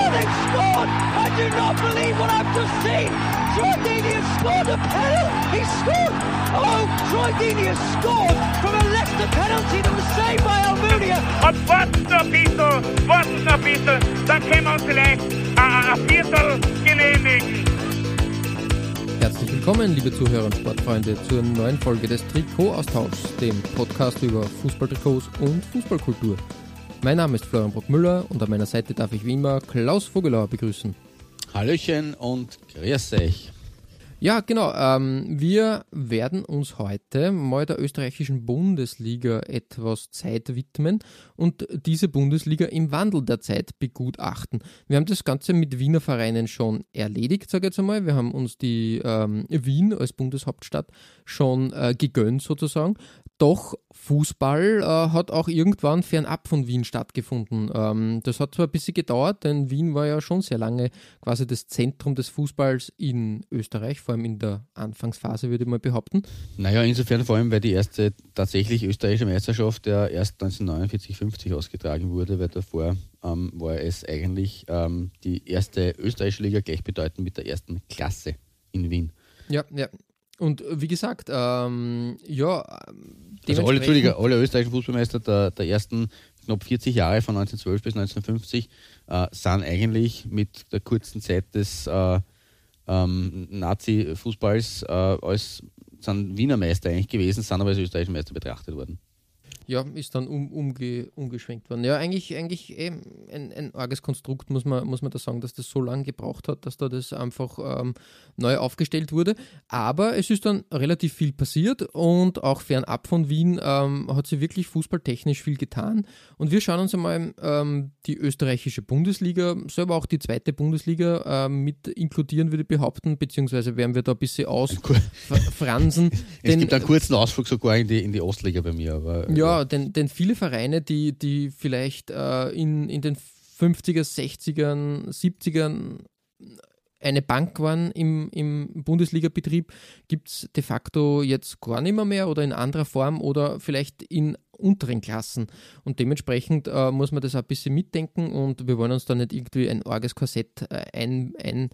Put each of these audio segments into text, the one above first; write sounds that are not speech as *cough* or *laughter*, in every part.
Oh, they've scored! I do not believe what I've just seen! Troy Deeney has scored a penalty! He scored! Oh, Troy Deeney has scored from a Leicester penalty that was saved by Almunia! Und warten noch ein bisschen, warten noch ein bisschen, dann können wir uns vielleicht ein, ein Viertel genehmigen. Herzlich willkommen, liebe Zuhörer und Sportfreunde, zur neuen Folge des Trikot-Austauschs, dem Podcast über Fußballtrikots und Fußballkultur. Mein Name ist Florian Bruckmüller und an meiner Seite darf ich wie immer Klaus Vogelauer begrüßen. Hallöchen und grüß euch. Ja, genau. Ähm, wir werden uns heute mal der österreichischen Bundesliga etwas Zeit widmen und diese Bundesliga im Wandel der Zeit begutachten. Wir haben das Ganze mit Wiener Vereinen schon erledigt, sage ich jetzt einmal. Wir haben uns die ähm, Wien als Bundeshauptstadt schon äh, gegönnt sozusagen. Doch Fußball äh, hat auch irgendwann fernab von Wien stattgefunden. Ähm, das hat zwar ein bisschen gedauert, denn Wien war ja schon sehr lange quasi das Zentrum des Fußballs in Österreich, vor allem in der Anfangsphase, würde ich mal behaupten. Naja, insofern vor allem, weil die erste tatsächlich österreichische Meisterschaft ja erst 1949-50 ausgetragen wurde, weil davor ähm, war es eigentlich ähm, die erste österreichische Liga gleichbedeutend mit der ersten Klasse in Wien. Ja, ja. Und wie gesagt, ähm, ja, Also alle, Entschuldige, alle österreichischen Fußballmeister der, der ersten knapp 40 Jahre von 1912 bis 1950 äh, sind eigentlich mit der kurzen Zeit des äh, ähm, Nazi-Fußballs äh, als sind Wiener Meister eigentlich gewesen, sind aber als österreichische Meister betrachtet worden. Ja, ist dann um, umge, umgeschwenkt worden. Ja, eigentlich, eigentlich eben ein, ein arges Konstrukt, muss man, muss man da sagen, dass das so lange gebraucht hat, dass da das einfach ähm, neu aufgestellt wurde. Aber es ist dann relativ viel passiert und auch fernab von Wien ähm, hat sie wirklich fußballtechnisch viel getan. Und wir schauen uns einmal ähm, die österreichische Bundesliga, selber auch die zweite Bundesliga ähm, mit inkludieren, würde ich behaupten, beziehungsweise werden wir da ein bisschen ausfransen. *laughs* es gibt einen kurzen Ausflug sogar in die, in die Ostliga bei mir. Aber, ja, denn, denn viele Vereine, die, die vielleicht äh, in, in den 50er, 60ern, 70ern eine Bank waren im, im Bundesliga-Betrieb, gibt es de facto jetzt gar nicht mehr, mehr oder in anderer Form oder vielleicht in unteren Klassen. Und dementsprechend äh, muss man das auch ein bisschen mitdenken und wir wollen uns da nicht irgendwie ein arges Korsett äh, ein, ein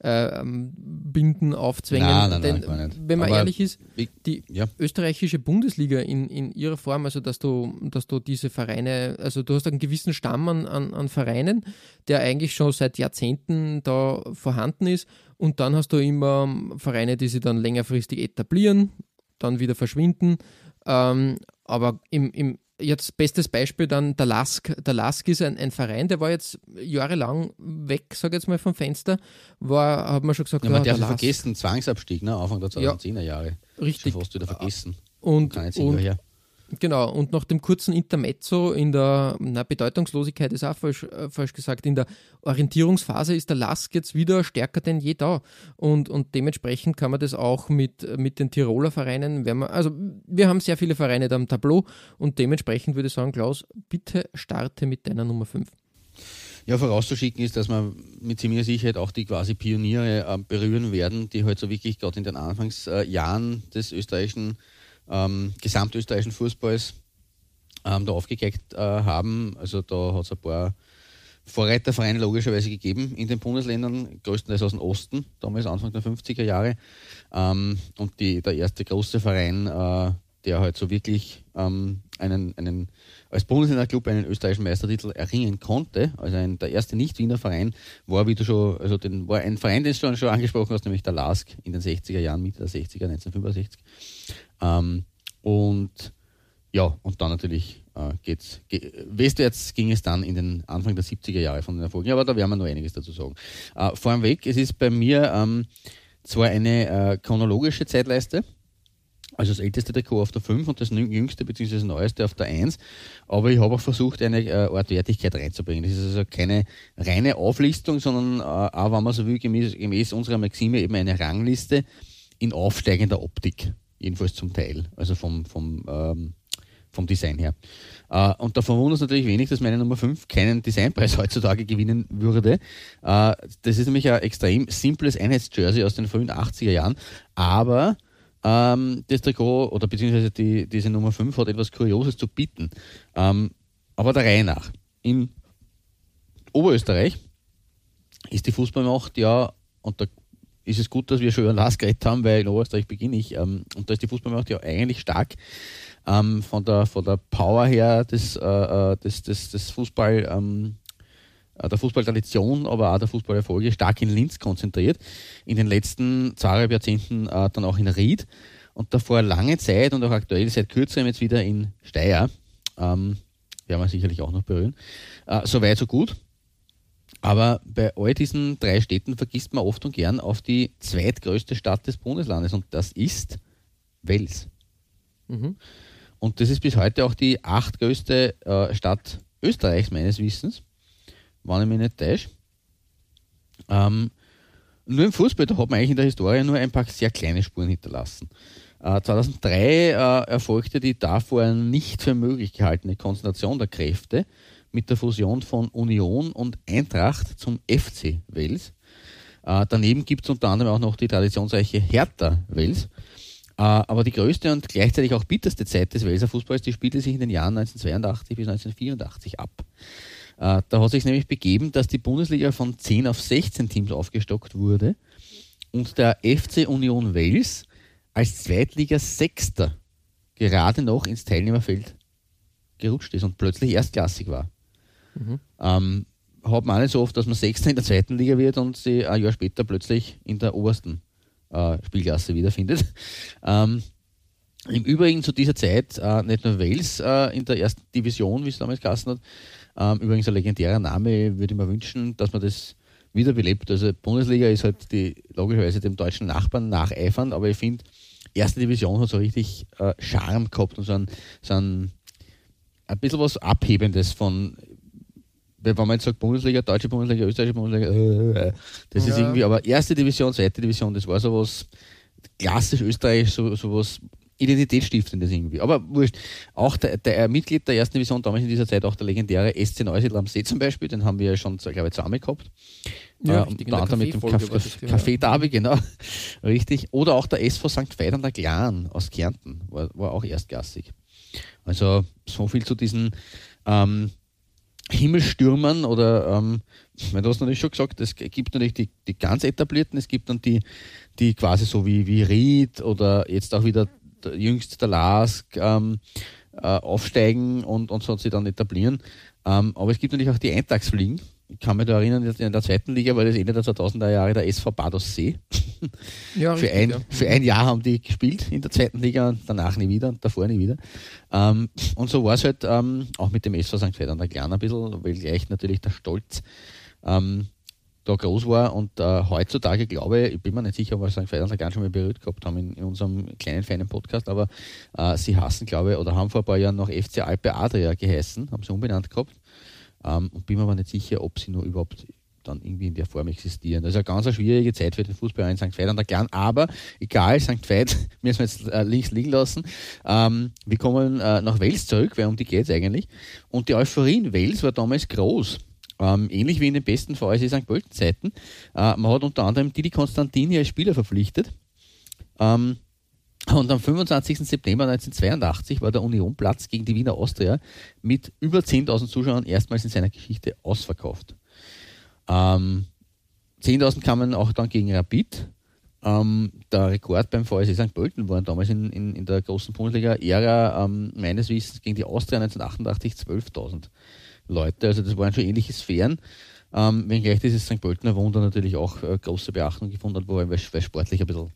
äh, binden, aufzwängen. Nein, nein, Denn, nein, wenn man Aber ehrlich ist, wie- die ja. österreichische Bundesliga in, in ihrer Form, also dass du, dass du diese Vereine, also du hast einen gewissen Stamm an, an, an Vereinen, der eigentlich schon seit Jahrzehnten da vorhanden ist und dann hast du immer Vereine, die sich dann längerfristig etablieren, dann wieder verschwinden. Ähm, aber im, im jetzt bestes Beispiel dann der Lask. Der Lask ist ein, ein Verein, der war jetzt jahrelang weg, sage ich jetzt mal vom Fenster, war, hat man schon gesagt, Ja, man der darf Lask. vergessen, Zwangsabstieg, ne? Anfang der Ja. 2010er Jahre. Richtig. Schon fast wieder vergessen. Und, und. Genau, und nach dem kurzen Intermezzo in der na, Bedeutungslosigkeit ist auch falsch, äh, falsch gesagt, in der Orientierungsphase ist der Lask jetzt wieder stärker denn je da. Und, und dementsprechend kann man das auch mit, mit den Tiroler Vereinen, wenn man, also wir haben sehr viele Vereine da am Tableau und dementsprechend würde ich sagen, Klaus, bitte starte mit deiner Nummer 5. Ja, vorauszuschicken ist, dass man mit ziemlicher Sicherheit auch die quasi Pioniere äh, berühren werden, die halt so wirklich gerade in den Anfangsjahren des österreichischen, ähm, gesamtösterreichischen Fußballs ähm, da aufgekeckt äh, haben. Also da hat es ein paar Vorreitervereine logischerweise gegeben in den Bundesländern, größtenteils aus dem Osten, damals Anfang der 50er Jahre. Ähm, und die, der erste große Verein, äh, der halt so wirklich ähm, einen, einen als Bundesländerclub einen österreichischen Meistertitel erringen konnte, also ein, der erste Nicht-Wiener Verein, war, wie du schon, also den, war ein Verein, den du schon, angesprochen hast, nämlich der LASK in den 60er Jahren, Mitte der 60er, 1965. Ähm, und ja, und dann natürlich äh, geht's, ge westwärts ging es dann in den Anfang der 70er Jahre von den Erfolgen, aber da werden wir noch einiges dazu sagen. Äh, vorweg, es ist bei mir ähm, zwar eine äh, chronologische Zeitleiste, also das älteste Trikot auf der 5 und das jüngste bzw. neueste auf der 1. Aber ich habe auch versucht, eine äh, Art Wertigkeit reinzubringen. Das ist also keine reine Auflistung, sondern äh, auch, wenn man so will, gemäß, gemäß unserer Maxime eben eine Rangliste in aufsteigender Optik, jedenfalls zum Teil, also vom, vom, ähm, vom Design her. Äh, und da verwundert es natürlich wenig, dass meine Nummer 5 keinen Designpreis *laughs* heutzutage gewinnen würde. Äh, das ist nämlich ein extrem simples Einheitsjersey aus den frühen 80er Jahren, aber ähm, das Trikot oder beziehungsweise die, diese Nummer 5 hat etwas Kurioses zu bieten. Ähm, aber der Reihe nach. In Oberösterreich ist die Fußballmacht ja, und da ist es gut, dass wir schon über Lars geredet haben, weil in Oberösterreich beginne ich, ähm, und da ist die Fußballmacht ja eigentlich stark ähm, von, der, von der Power her des, äh, äh des, des, des Fußball, ähm, äh, der Fußballtradition, aber auch der Fußballerfolge stark in Linz konzentriert. In den letzten zweieinhalb Jahrzehnten äh, dann auch in Ried und davor lange Zeit und auch aktuell seit kürzerem jetzt wieder in Steyr. Ähm, werden wir sicherlich auch noch berühren. Äh, so weit, so gut. Aber bei all diesen drei Städten vergisst man oft und gern auf die zweitgrößte Stadt des Bundeslandes und das ist Wels. Mhm. Und das ist bis heute auch die achtgrößte äh, Stadt Österreichs, meines Wissens, wenn ich mich nicht täusche. Ähm, nur im Fußball, da hat man eigentlich in der Historie nur ein paar sehr kleine Spuren hinterlassen. Äh, 2003 äh, erfolgte die davor nicht für möglich gehaltene Konzentration der Kräfte mit der Fusion von Union und Eintracht zum FC Wels. Äh, daneben gibt es unter anderem auch noch die traditionsreiche Hertha Wels. Äh, aber die größte und gleichzeitig auch bitterste Zeit des Welser Fußballs, die spielte sich in den Jahren 1982 bis 1984 ab. Äh, da hat sich nämlich begeben, dass die Bundesliga von 10 auf 16 Teams aufgestockt wurde und der FC Union Wales als Zweitliga Sechster gerade noch ins Teilnehmerfeld gerutscht ist und plötzlich erstklassig war. Mhm. Ähm, hat man auch nicht so oft, dass man Sechster in der zweiten Liga wird und sie ein Jahr später plötzlich in der obersten äh, Spielklasse wiederfindet. *laughs* Ähm, Im Übrigen zu dieser Zeit äh, nicht nur Wales äh, in der ersten Division, wie es damals geheißen hat, ähm, übrigens ein legendärer Name, würde ich mir wünschen, dass man das wiederbelebt. Also Bundesliga ist halt die logischerweise dem deutschen Nachbarn nacheifern, aber ich finde, erste Division hat so richtig äh, Charme gehabt und so ein, so ein, ein bisschen was Abhebendes von wenn man jetzt sagt Bundesliga, deutsche Bundesliga, österreichische Bundesliga, äh, das ja. ist irgendwie, aber erste Division, zweite Division, das war sowas klassisch österreichisch, so, sowas Identitätsstiftendes irgendwie. Aber wurscht. Auch der, der Mitglied der ersten Division, damals in dieser Zeit auch der legendäre SC Neusiedl am See zum Beispiel, den haben wir ja schon, glaube ich, zusammen gehabt. Ja, äh, unter anderem mit dem Café Derby, genau. *laughs* richtig. Oder auch der SV St. Veit an der Glan aus Kärnten, war, war auch erstklassig. Also so viel zu diesen ähm, Himmelstürmern oder, ähm, du hast natürlich schon gesagt, es gibt natürlich die, die ganz etablierten, es gibt dann die, die quasi so wie, wie Ried oder jetzt auch wieder der jüngst der Lask ähm, äh, aufsteigen und, und so sie dann etablieren. Ähm, aber es gibt natürlich auch die Eintagsfliegen, ich kann mich da erinnern, in der zweiten Liga war das Ende der 2000er Jahre der SV Bados See. *laughs* Ja, für, ein, ja. für ein Jahr haben die gespielt in der zweiten Liga und danach nie wieder und davor nie wieder. Ähm, und so war es halt ähm, auch mit dem SV St. Federn der Klein ein bisschen, weil gleich natürlich der Stolz ähm, da groß war und äh, heutzutage glaube ich, ich bin mir nicht sicher, ob wir. Federn gar schon mal berührt gehabt haben in, in unserem kleinen, feinen Podcast, aber äh, sie hassen, glaube ich, oder haben vor ein paar Jahren noch FC Alpe Adria geheißen, haben sie umbenannt gehabt ähm, und bin mir aber nicht sicher, ob sie nur überhaupt dann irgendwie in der Form existieren. Das ist eine ganz schwierige Zeit für den Fußball in St. Veit an der Kleinen, aber egal, St. Veit *laughs* müssen wir jetzt äh, links liegen lassen. Ähm, wir kommen äh, nach Wales zurück, weil um die geht es eigentlich. Und die Euphorie in Wales war damals groß. Ähm, ähnlich wie in den besten VSC St. Pölten Zeiten. Äh, man hat unter anderem Didi Konstantini als Spieler verpflichtet. Ähm, und am 25. September 1982 war der Unionplatz gegen die Wiener Austria mit über 10.000 Zuschauern erstmals in seiner Geschichte ausverkauft. Ähm, 10.000 kamen auch dann gegen Rapid. Ähm, der Rekord beim VSC St. Pölten waren damals in, in, in der großen Bundesliga-Ära ähm, meines Wissens gegen die Austria 1988 12.000 Leute. Also das waren schon ähnliche Sphären. Ähm, wenngleich dieses St. Pöltener Wunder natürlich auch äh, große Beachtung gefunden hat, weil, weil sportlich ein bisschen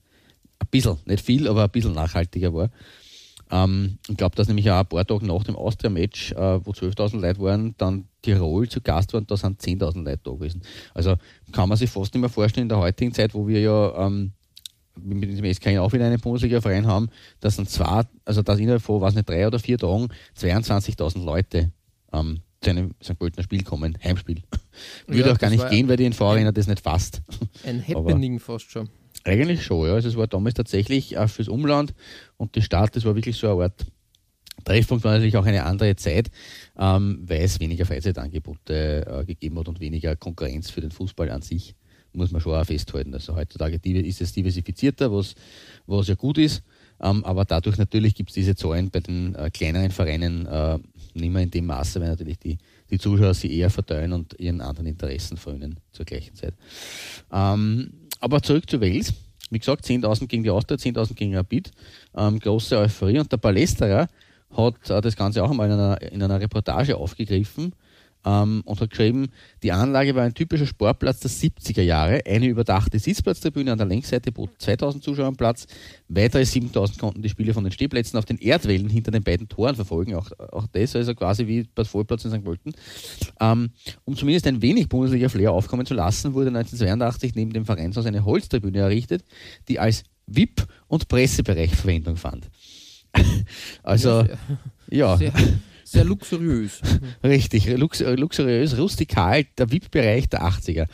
ein bisschen, nicht viel, aber ein bisschen nachhaltiger war. Ähm, ich glaube, dass nämlich auch ein paar Tage nach dem Austria-Match, äh, wo 12.000 Leute waren, dann Tirol zu Gast waren, da sind 10.000 Leute da gewesen. Also kann man sich fast nicht mehr vorstellen in der heutigen Zeit, wo wir ja ähm, mit dem SK auch wieder einen Bundesliga-Verein haben, dass dann zwei, also dass innerhalb von, was nicht, drei oder vier Tagen 22.000 Leute ähm, zu einem St. Pöltener Spiel kommen, Heimspiel. *laughs* Würde ja, auch gar nicht gehen, weil die NV-Arena das nicht fasst. *laughs* Ein Happening Aber, fast schon. Eigentlich schon, ja. Also es war damals tatsächlich auch fürs Umland und die Stadt, das war wirklich so eine Art Treffpunkt, war natürlich auch eine andere Zeit, ähm, weil es weniger Freizeitangebote äh, gegeben hat und weniger Konkurrenz für den Fußball an sich, muss man schon auch festhalten. Also heutzutage ist es diversifizierter, was, was ja gut ist, ähm, aber dadurch natürlich gibt es diese Zahlen bei den äh, kleineren Vereinen äh, nicht mehr in dem Maße, weil natürlich die, die Zuschauer sie eher verteilen und ihren anderen Interessen frönen zur gleichen Zeit. Ähm, aber zurück zu Wales. Wie gesagt, 10.000 gegen die Austria, 10.000 gegen Rapid. Ähm, große Euphorie. Und der Palästerer hat äh, das Ganze auch einmal in einer, in einer Reportage aufgegriffen ähm, und hat geschrieben, die Anlage war ein typischer Sportplatz der 70er Jahre. Eine überdachte Sitzplatztribüne an der Längsseite bot 2000 Zuschauer Platz. Weitere 7000 konnten die Spiele von den Stehplätzen auf den Erdwellen hinter den beiden Toren verfolgen. Auch, auch das also quasi wie bei Vollplatz in St. Pölten. Ähm, um zumindest ein wenig Bundesliga-Flair aufkommen zu lassen, wurde 1982 neben dem Vereinshaus eine Holztribüne errichtet, die als VIP- und Pressebereich Verwendung fand. *laughs* also, ja. Sehr, sehr luxuriös. *laughs* Richtig, lux luxuriös, rustikal, der VIP-Bereich der 80er,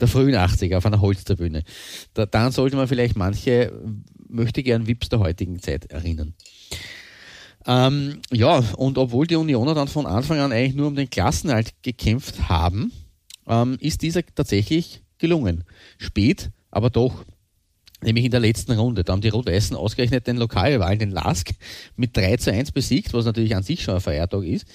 der frühen 80er auf einer Holztribüne. Da, daran sollte man vielleicht manche möchte gern VIPs der heutigen Zeit erinnern. Ähm, ja, und obwohl die Unioner dann von Anfang an eigentlich nur um den Klassenhalt gekämpft haben, ähm, ist dieser tatsächlich gelungen. Spät, aber doch nämlich in der letzten Runde. Da haben die Rot-Weißen ausgerechnet den Lokalrivalen, den Lask, mit 3 zu 1 besiegt, was natürlich an sich schon ein Feiertag ist.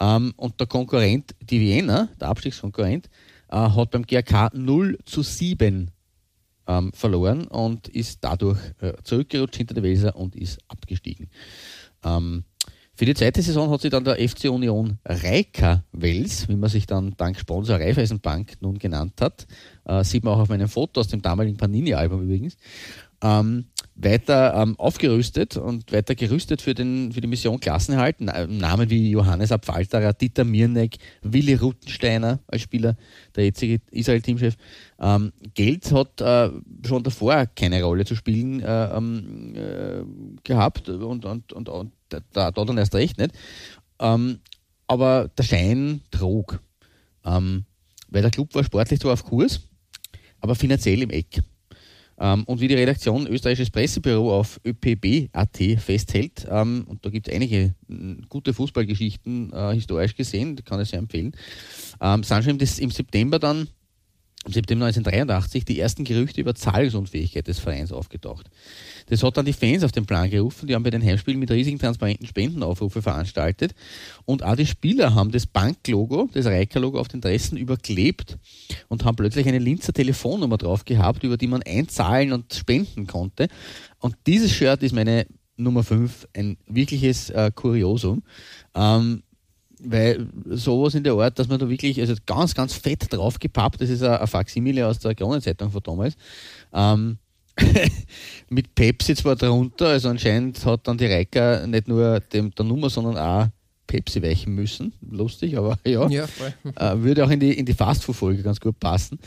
Ähm, und der Konkurrent, die Wiener, der Abstiegskonkurrent, äh, hat beim GRK 0 zu 7 ähm, verloren und ist dadurch äh, zurückgerutscht hinter der Weser und ist abgestiegen. Ähm, für die zweite Saison hat sich dann der FC Union Reika Wels, wie man sich dann dank Sponsor Raiffeisenbank nun genannt hat, äh, sieht man auch auf meinem Foto aus dem damaligen Panini-Album übrigens, ähm, weiter ähm, aufgerüstet und weiter gerüstet für, den, für die Mission Klassenerhalt. Namen wie Johannes Abfalterer, Dieter Mirneck, Willi Ruttensteiner als Spieler, der jetzige Israel-Teamchef. Ähm, Geld hat äh, schon davor keine Rolle zu spielen äh, ähm, äh, gehabt und, und, und, und da, da dann erst recht nicht. Ähm, aber der Schein trug. Ähm, weil der Club war sportlich zwar auf Kurs, aber finanziell im Eck. Ähm, und wie die Redaktion Österreichisches Pressebüro auf ÖPB.at festhält, ähm, und da gibt es einige gute Fußballgeschichten äh, historisch gesehen, kann ich sehr empfehlen, ähm, sind schon im, im September dann im September 1983 die ersten Gerüchte über Zahlungsunfähigkeit des Vereins aufgetaucht. Das hat dann die Fans auf den Plan gerufen, die haben bei den Heimspielen mit riesigen transparenten Spendenaufrufe veranstaltet und auch die Spieler haben das Banklogo, das Reiker-Logo auf den Dressen überklebt und haben plötzlich eine Linzer Telefonnummer drauf gehabt, über die man einzahlen und spenden konnte. Und dieses Shirt ist meine Nummer 5, ein wirkliches äh, Kuriosum. Ähm, weil sowas in der Art, dass man da wirklich, also ganz, ganz fett draufgepappt, das ist ein, ein Faximile aus der Kronenzeitung von damals, ähm, *laughs* mit Pepsi zwar drunter, also anscheinend hat dann die Reika nicht nur dem, der Nummer, sondern auch Pepsi weichen müssen. Lustig, aber *laughs* ja. ja *laughs* äh, würde auch in die, in die Fastfood-Folge ganz gut passen.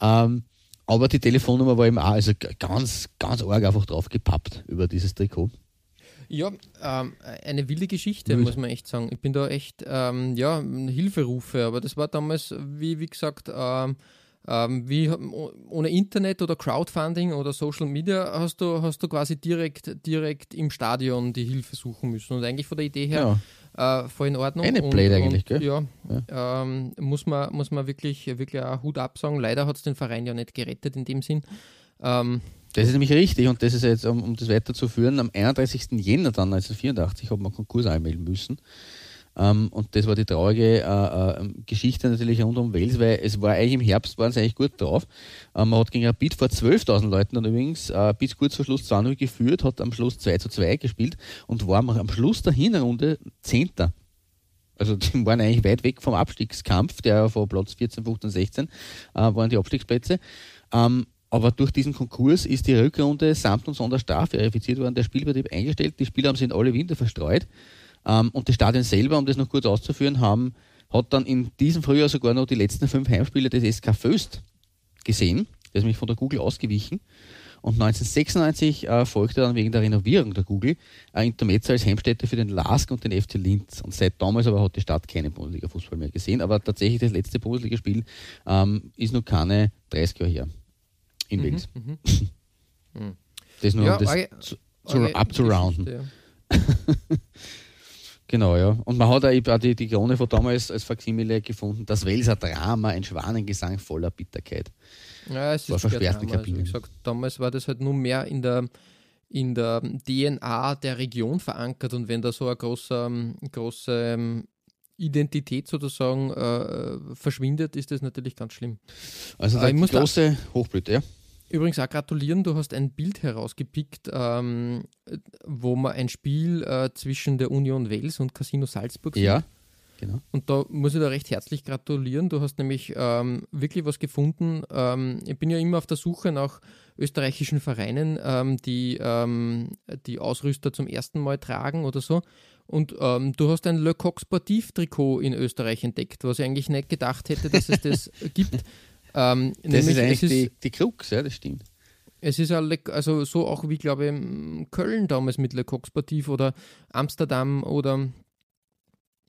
Ähm, aber die Telefonnummer war eben auch also ganz, ganz arg einfach draufgepappt über dieses Trikot. Ja, ähm, eine wilde Geschichte, Wild. muss man echt sagen. Ich bin da echt, ähm, ja, Hilferufe, aber das war damals, wie, wie gesagt, ähm, ähm, wie ohne Internet oder Crowdfunding oder Social Media hast du, hast du quasi direkt, direkt im Stadion die Hilfe suchen müssen. Und eigentlich von der Idee her ja. äh, voll in Ordnung. Eine Blade eigentlich, gell? Ja, ja. Ähm, muss, man, muss man wirklich, wirklich auch Hut absagen. Leider hat es den Verein ja nicht gerettet in dem Sinn. Ähm, das ist nämlich richtig und das ist jetzt, um, um das weiterzuführen, am 31. Jänner dann 1984 hat man Konkurs anmelden müssen. Ähm, und das war die traurige äh, äh, Geschichte natürlich rund um Wales, weil es war eigentlich im Herbst, waren sie eigentlich gut drauf. Ähm, man hat gegen Rapid vor 12.000 Leuten dann übrigens äh, bis kurz vor Schluss 2-0 geführt, hat am Schluss 2 zu 2 gespielt und war am Schluss der Hinrunde Zehnter. Also *laughs* die waren eigentlich weit weg vom Abstiegskampf, der von Platz 14, 15, 16 äh, waren die Abstiegsplätze. Ähm, aber durch diesen Konkurs ist die Rückrunde samt und sonder Straf verifiziert worden, der Spielbetrieb eingestellt, die Spieler haben sich in alle Winter verstreut. Ähm, und die Stadien selber, um das noch kurz auszuführen, haben, hat dann in diesem Frühjahr sogar noch die letzten fünf Heimspiele des SK Föst gesehen. Der ist nämlich von der Google ausgewichen. Und 1996 äh, folgte dann wegen der Renovierung der Google ein Intermezzo als Heimstätte für den LASK und den FC Linz. Und seit damals aber hat die Stadt keinen Bundesliga-Fußball mehr gesehen. Aber tatsächlich das letzte Bundesligaspiel ähm, ist noch keine 30 Jahre her in mhm, Wales. Mhm. *laughs* Hm. Das nur, ja, um das zu, zu, abzurounden. Ja. *laughs* genau, ja. Und man hat auch die, die Krone von damals als Faksimile gefunden, das Welser Drama, ein Schwanengesang voller Bitterkeit. Ja, es war ist versperrten Drama. Also, Kabinen. wie gesagt, damals war das halt nur mehr in der, in der DNA der Region verankert und wenn da so eine große, große ähm, Identität sozusagen äh, verschwindet, ist das natürlich ganz schlimm. Also da- große Hochblüte, ja. Übrigens auch gratulieren, du hast ein Bild herausgepickt, ähm, wo man ein Spiel äh, zwischen der Union Wels und Casino Salzburg sieht. Ja, genau. Und da muss ich da recht herzlich gratulieren. Du hast nämlich ähm, wirklich was gefunden. Ähm, ich bin ja immer auf der Suche nach österreichischen Vereinen, ähm, die ähm, die Ausrüster zum ersten Mal tragen oder so. Und ähm, du hast ein Le Coq Sportif Trikot in Österreich entdeckt, was ich eigentlich nicht gedacht hätte, dass es das *laughs* gibt. Ähm, Das nämlich ist eigentlich es die, die Krux, ja, das stimmt. es ist Le also so auch wie, glaube ich, Köln damals mit Le Coq Sportif oder Amsterdam oder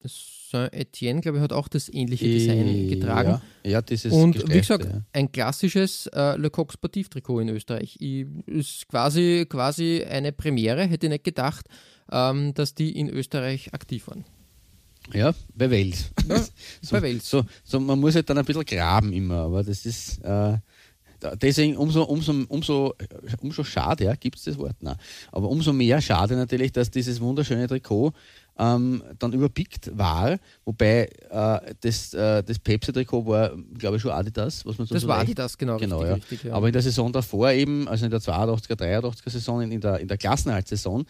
Saint-Etienne, glaube ich, hat auch das ähnliche Design Äh, getragen. Ja, ja dieses Und wie gesagt, ja. ein klassisches äh, Le Coq Sportif Trikot in Österreich. Ich, ist quasi, quasi eine Premiere, hätte ich nicht gedacht, ähm, dass die in Österreich aktiv waren. Ja, bei Wels. Ja, so, bei Wels. So, so, man muss halt dann ein bisschen graben immer, aber das ist äh, deswegen umso, umso, umso, umso schade, ja, gibt es das Wort? Nein. Aber umso mehr schade natürlich, dass dieses wunderschöne Trikot ähm, dann überpickt war, wobei äh, das, äh, das Pepsi-Trikot war, glaube ich, schon Adidas, was man so Das so war Adidas, genau, Genau, richtig, ja. richtig. Ja. Aber in der Saison davor eben, also in der 82er, 83er Saison, in der, in der Klassenhaltsaison,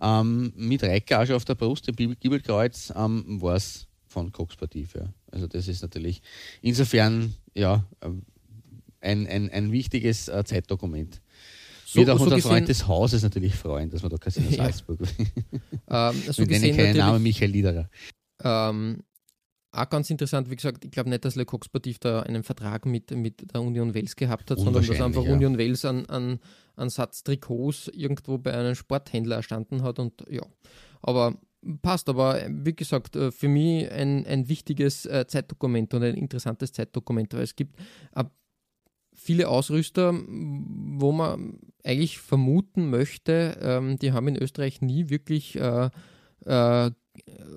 ähm, mit schon auf der Brust, dem Giebel- Giebelkreuz, ähm, war es von Cox Sportiv. Ja. Also das ist natürlich insofern ja ähm, ein, ein, ein wichtiges äh, Zeitdokument. So- Wird auch so unser gesehen- Freund des Hauses natürlich freuen, dass wir da Casino Ja. Salzburg. ähm, so nennen gesehen keinen Namen Michael Liederer. ähm, auch ganz interessant, wie gesagt, ich glaube nicht, dass Le Coq Sportif da einen Vertrag mit, mit der Union Wels gehabt hat, sondern dass einfach ja. Union Wels an, an, an Satz Trikots irgendwo bei einem Sporthändler erstanden hat und ja. Aber passt, aber wie gesagt, äh, für mich ein, ein wichtiges äh, Zeitdokument und ein interessantes Zeitdokument, weil es gibt äh, viele Ausrüster, wo man eigentlich vermuten möchte, ähm, die haben in Österreich nie wirklich äh, äh,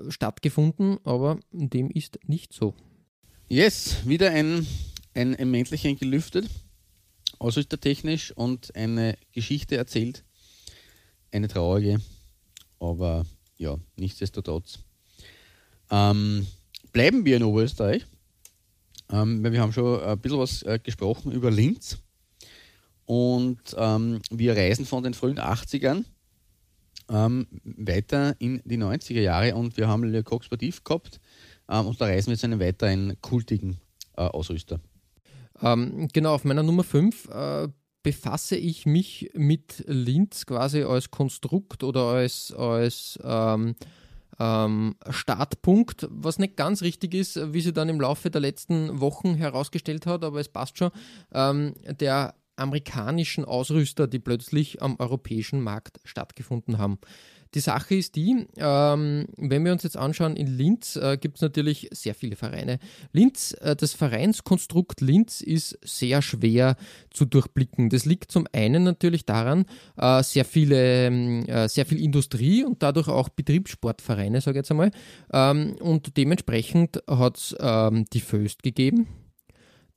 stattgefunden, aber dem ist nicht so. Yes, wieder ein, ein, ein Mäntelchen gelüftet, ausrüstertechnisch und eine Geschichte erzählt. Eine traurige, aber ja, nichtsdestotrotz. Ähm, bleiben wir in Oberösterreich, ähm, wir haben schon ein bisschen was äh, gesprochen über Linz und ähm, wir reisen von den frühen 80ern ähm, weiter in die 90er Jahre und wir haben Le Coq Sportif gehabt ähm, und da reisen wir zu einem weiteren kultigen äh, Ausrüster. Ähm, genau, auf meiner Nummer 5 äh, befasse ich mich mit Linz quasi als Konstrukt oder als, als ähm, Startpunkt, was nicht ganz richtig ist, wie sie dann im Laufe der letzten Wochen herausgestellt hat, aber es passt schon, ähm, der amerikanischen Ausrüster, die plötzlich am europäischen Markt stattgefunden haben. Die Sache ist die, ähm, wenn wir uns jetzt anschauen, in Linz äh, gibt es natürlich sehr viele Vereine. Linz, äh, das Vereinskonstrukt Linz ist sehr schwer zu durchblicken. Das liegt zum einen natürlich daran, äh, sehr viele, ähm, äh, sehr viel Industrie und dadurch auch Betriebssportvereine, sage ich jetzt einmal. Ähm, und dementsprechend hat es ähm, die Föst gegeben,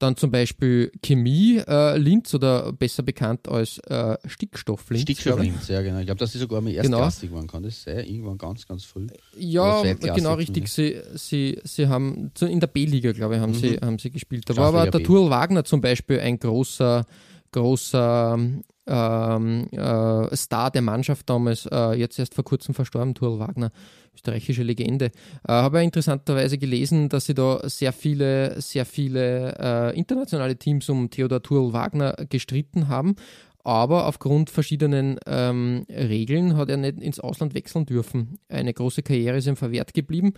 dann zum Beispiel Chemie äh, Linz oder besser bekannt als äh, Stickstoff Linz. Stickstofflinz, ja genau. Ich glaube, dass sie sogar mal Genau. erstklassig waren kann. Das sein, irgendwann ganz, ganz früh. Ja, genau richtig. Sie, sie, sie haben in der B-Liga, glaube ich, haben, sie, haben sie gespielt. Da war aber der. Turl Wagner zum Beispiel ein großer, großer ähm, äh, Star der Mannschaft damals, äh, jetzt erst vor kurzem verstorben, Turl Wagner, österreichische Legende. Äh, habe ja interessanterweise gelesen, dass sie da sehr viele, sehr viele äh, internationale Teams um Theodor Turl Wagner gestritten haben. Aber aufgrund verschiedenen ähm, Regeln hat er nicht ins Ausland wechseln dürfen. Eine große Karriere ist ihm verwehrt geblieben,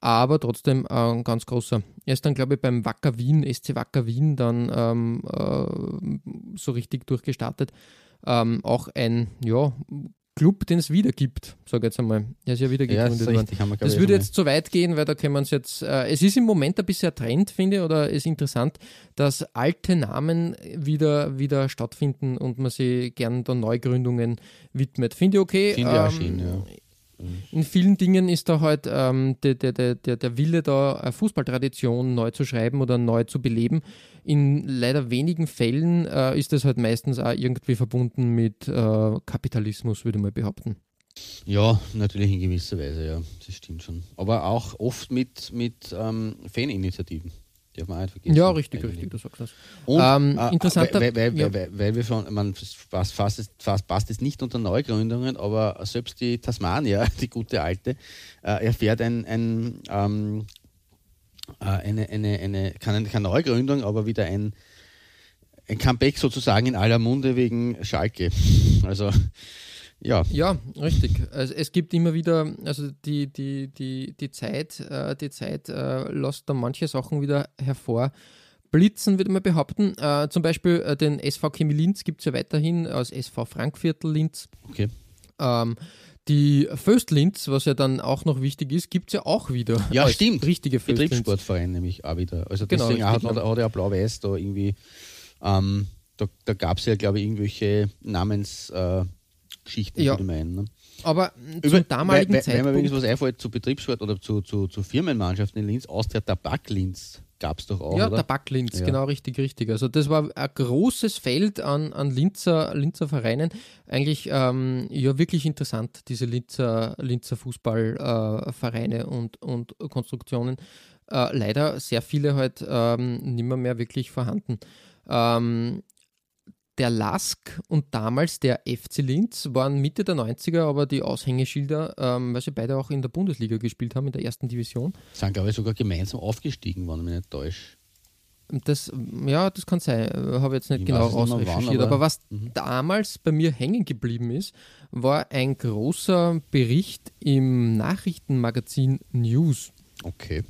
aber trotzdem äh, ein ganz großer. Er ist dann, glaube ich, beim Wacker Wien, SC Wacker Wien, dann ähm, äh, so richtig durchgestartet. Ähm, auch ein, ja, Club, den es wieder gibt, sage ich jetzt einmal. Er ist ja wieder Ja, gegründet ist worden. richtig, wir, Das würde jetzt zu weit gehen, weil da können wir uns jetzt. Äh, es ist im Moment ein bisschen ein Trend, finde ich, oder es ist interessant, dass alte Namen wieder, wieder stattfinden und man sich gern da Neugründungen widmet. Finde ich okay. Finde ich auch ähm, schön, ja. In vielen Dingen ist da halt ähm, der, der, der, der Wille, da eine Fußballtradition neu zu schreiben oder neu zu beleben. In leider wenigen Fällen äh, ist das halt meistens auch irgendwie verbunden mit äh, Kapitalismus, würde mal behaupten. Ja, natürlich in gewisser Weise, ja. Das stimmt schon. Aber auch oft mit, mit ähm, Faninitiativen. Darf man vergessen. Ja, richtig, richtig, du sagst das. Und, Ähm, äh, interessanter- weil, weil, ja. weil, weil wir schon, man fast, fast, fast passt es nicht unter Neugründungen, aber selbst die Tasmania, *laughs* die gute alte, äh, erfährt ein, ein ähm, äh, eine, eine, eine keine, keine Neugründung, aber wieder ein, ein Comeback sozusagen in aller Munde wegen Schalke. *laughs* Also ja, Ja, richtig. Also es gibt immer wieder, also die, die, die, die Zeit, äh, die Zeit äh, lässt da manche Sachen wieder hervorblitzen, würde man behaupten. Äh, zum Beispiel äh, den SV Chemie Linz gibt es ja weiterhin als SV Frankviertel Linz. okay. Ähm, die Föst Linz, was ja dann auch noch wichtig ist, gibt es ja auch wieder. Ja, stimmt. Richtige Föst Linz. Betriebssportverein nämlich auch wieder. Also Genau, deswegen hat, hat, hat er Blau-Weiß da irgendwie, ähm, da, da gab es ja, glaube ich, irgendwelche Namensgeschichten, äh, Geschichten, Ja. meinen. Ne? Aber zum damaligen weil, weil, Wenn mir Zeitpunkt. übrigens was einfällt zu Betriebssport oder zu, zu, zu Firmenmannschaften in Linz, Austria Tabak Linz gab es doch auch, Ja, oder? Tabaklinz, Ja. genau richtig, richtig. Also das war ein großes Feld an, an Linzer, Linzer Vereinen. Eigentlich ähm, ja wirklich interessant, diese Linzer, Linzer Fußballvereine äh, und, und Konstruktionen. Äh, leider sehr viele halt ähm, nimmer mehr wirklich vorhanden. Ähm, der Lask und damals der FC Linz waren Mitte der 90er aber die Aushängeschilder, ähm, weil sie beide auch in der Bundesliga gespielt haben, in der ersten Division. Sind, glaube ich, sogar gemeinsam aufgestiegen, wenn ich mich nicht täusche. Das, ja, das kann sein. Habe jetzt nicht Ich genau ausrecherchiert. aber, aber- was Mhm. damals bei mir hängen geblieben ist, war ein großer Bericht im Nachrichtenmagazin News. Okay.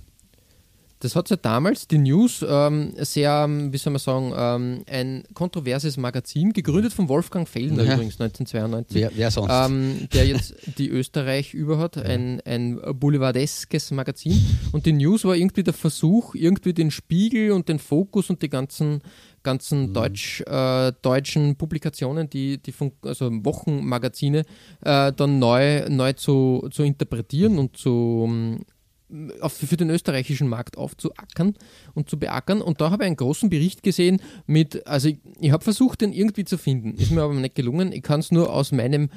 Das hat ja damals die News ähm, sehr, ähm, wie soll man sagen, ähm, ein kontroverses Magazin, gegründet von Wolfgang Fellner Ja. übrigens 1992. Wer, wer sonst? Ähm, der jetzt die Österreich über hat, ein, ein boulevardeskes Magazin. Und die News war irgendwie der Versuch, irgendwie den Spiegel und den Fokus und die ganzen, ganzen Deutsch, äh, deutschen Publikationen, die, die Fun also Wochenmagazine, äh, dann neu, neu zu, zu interpretieren und zu ähm, für den österreichischen Markt aufzuackern und zu beackern. Und da habe ich einen großen Bericht gesehen mit, also ich, ich habe versucht, den irgendwie zu finden, ist mir aber nicht gelungen. Ich kann es nur aus meinem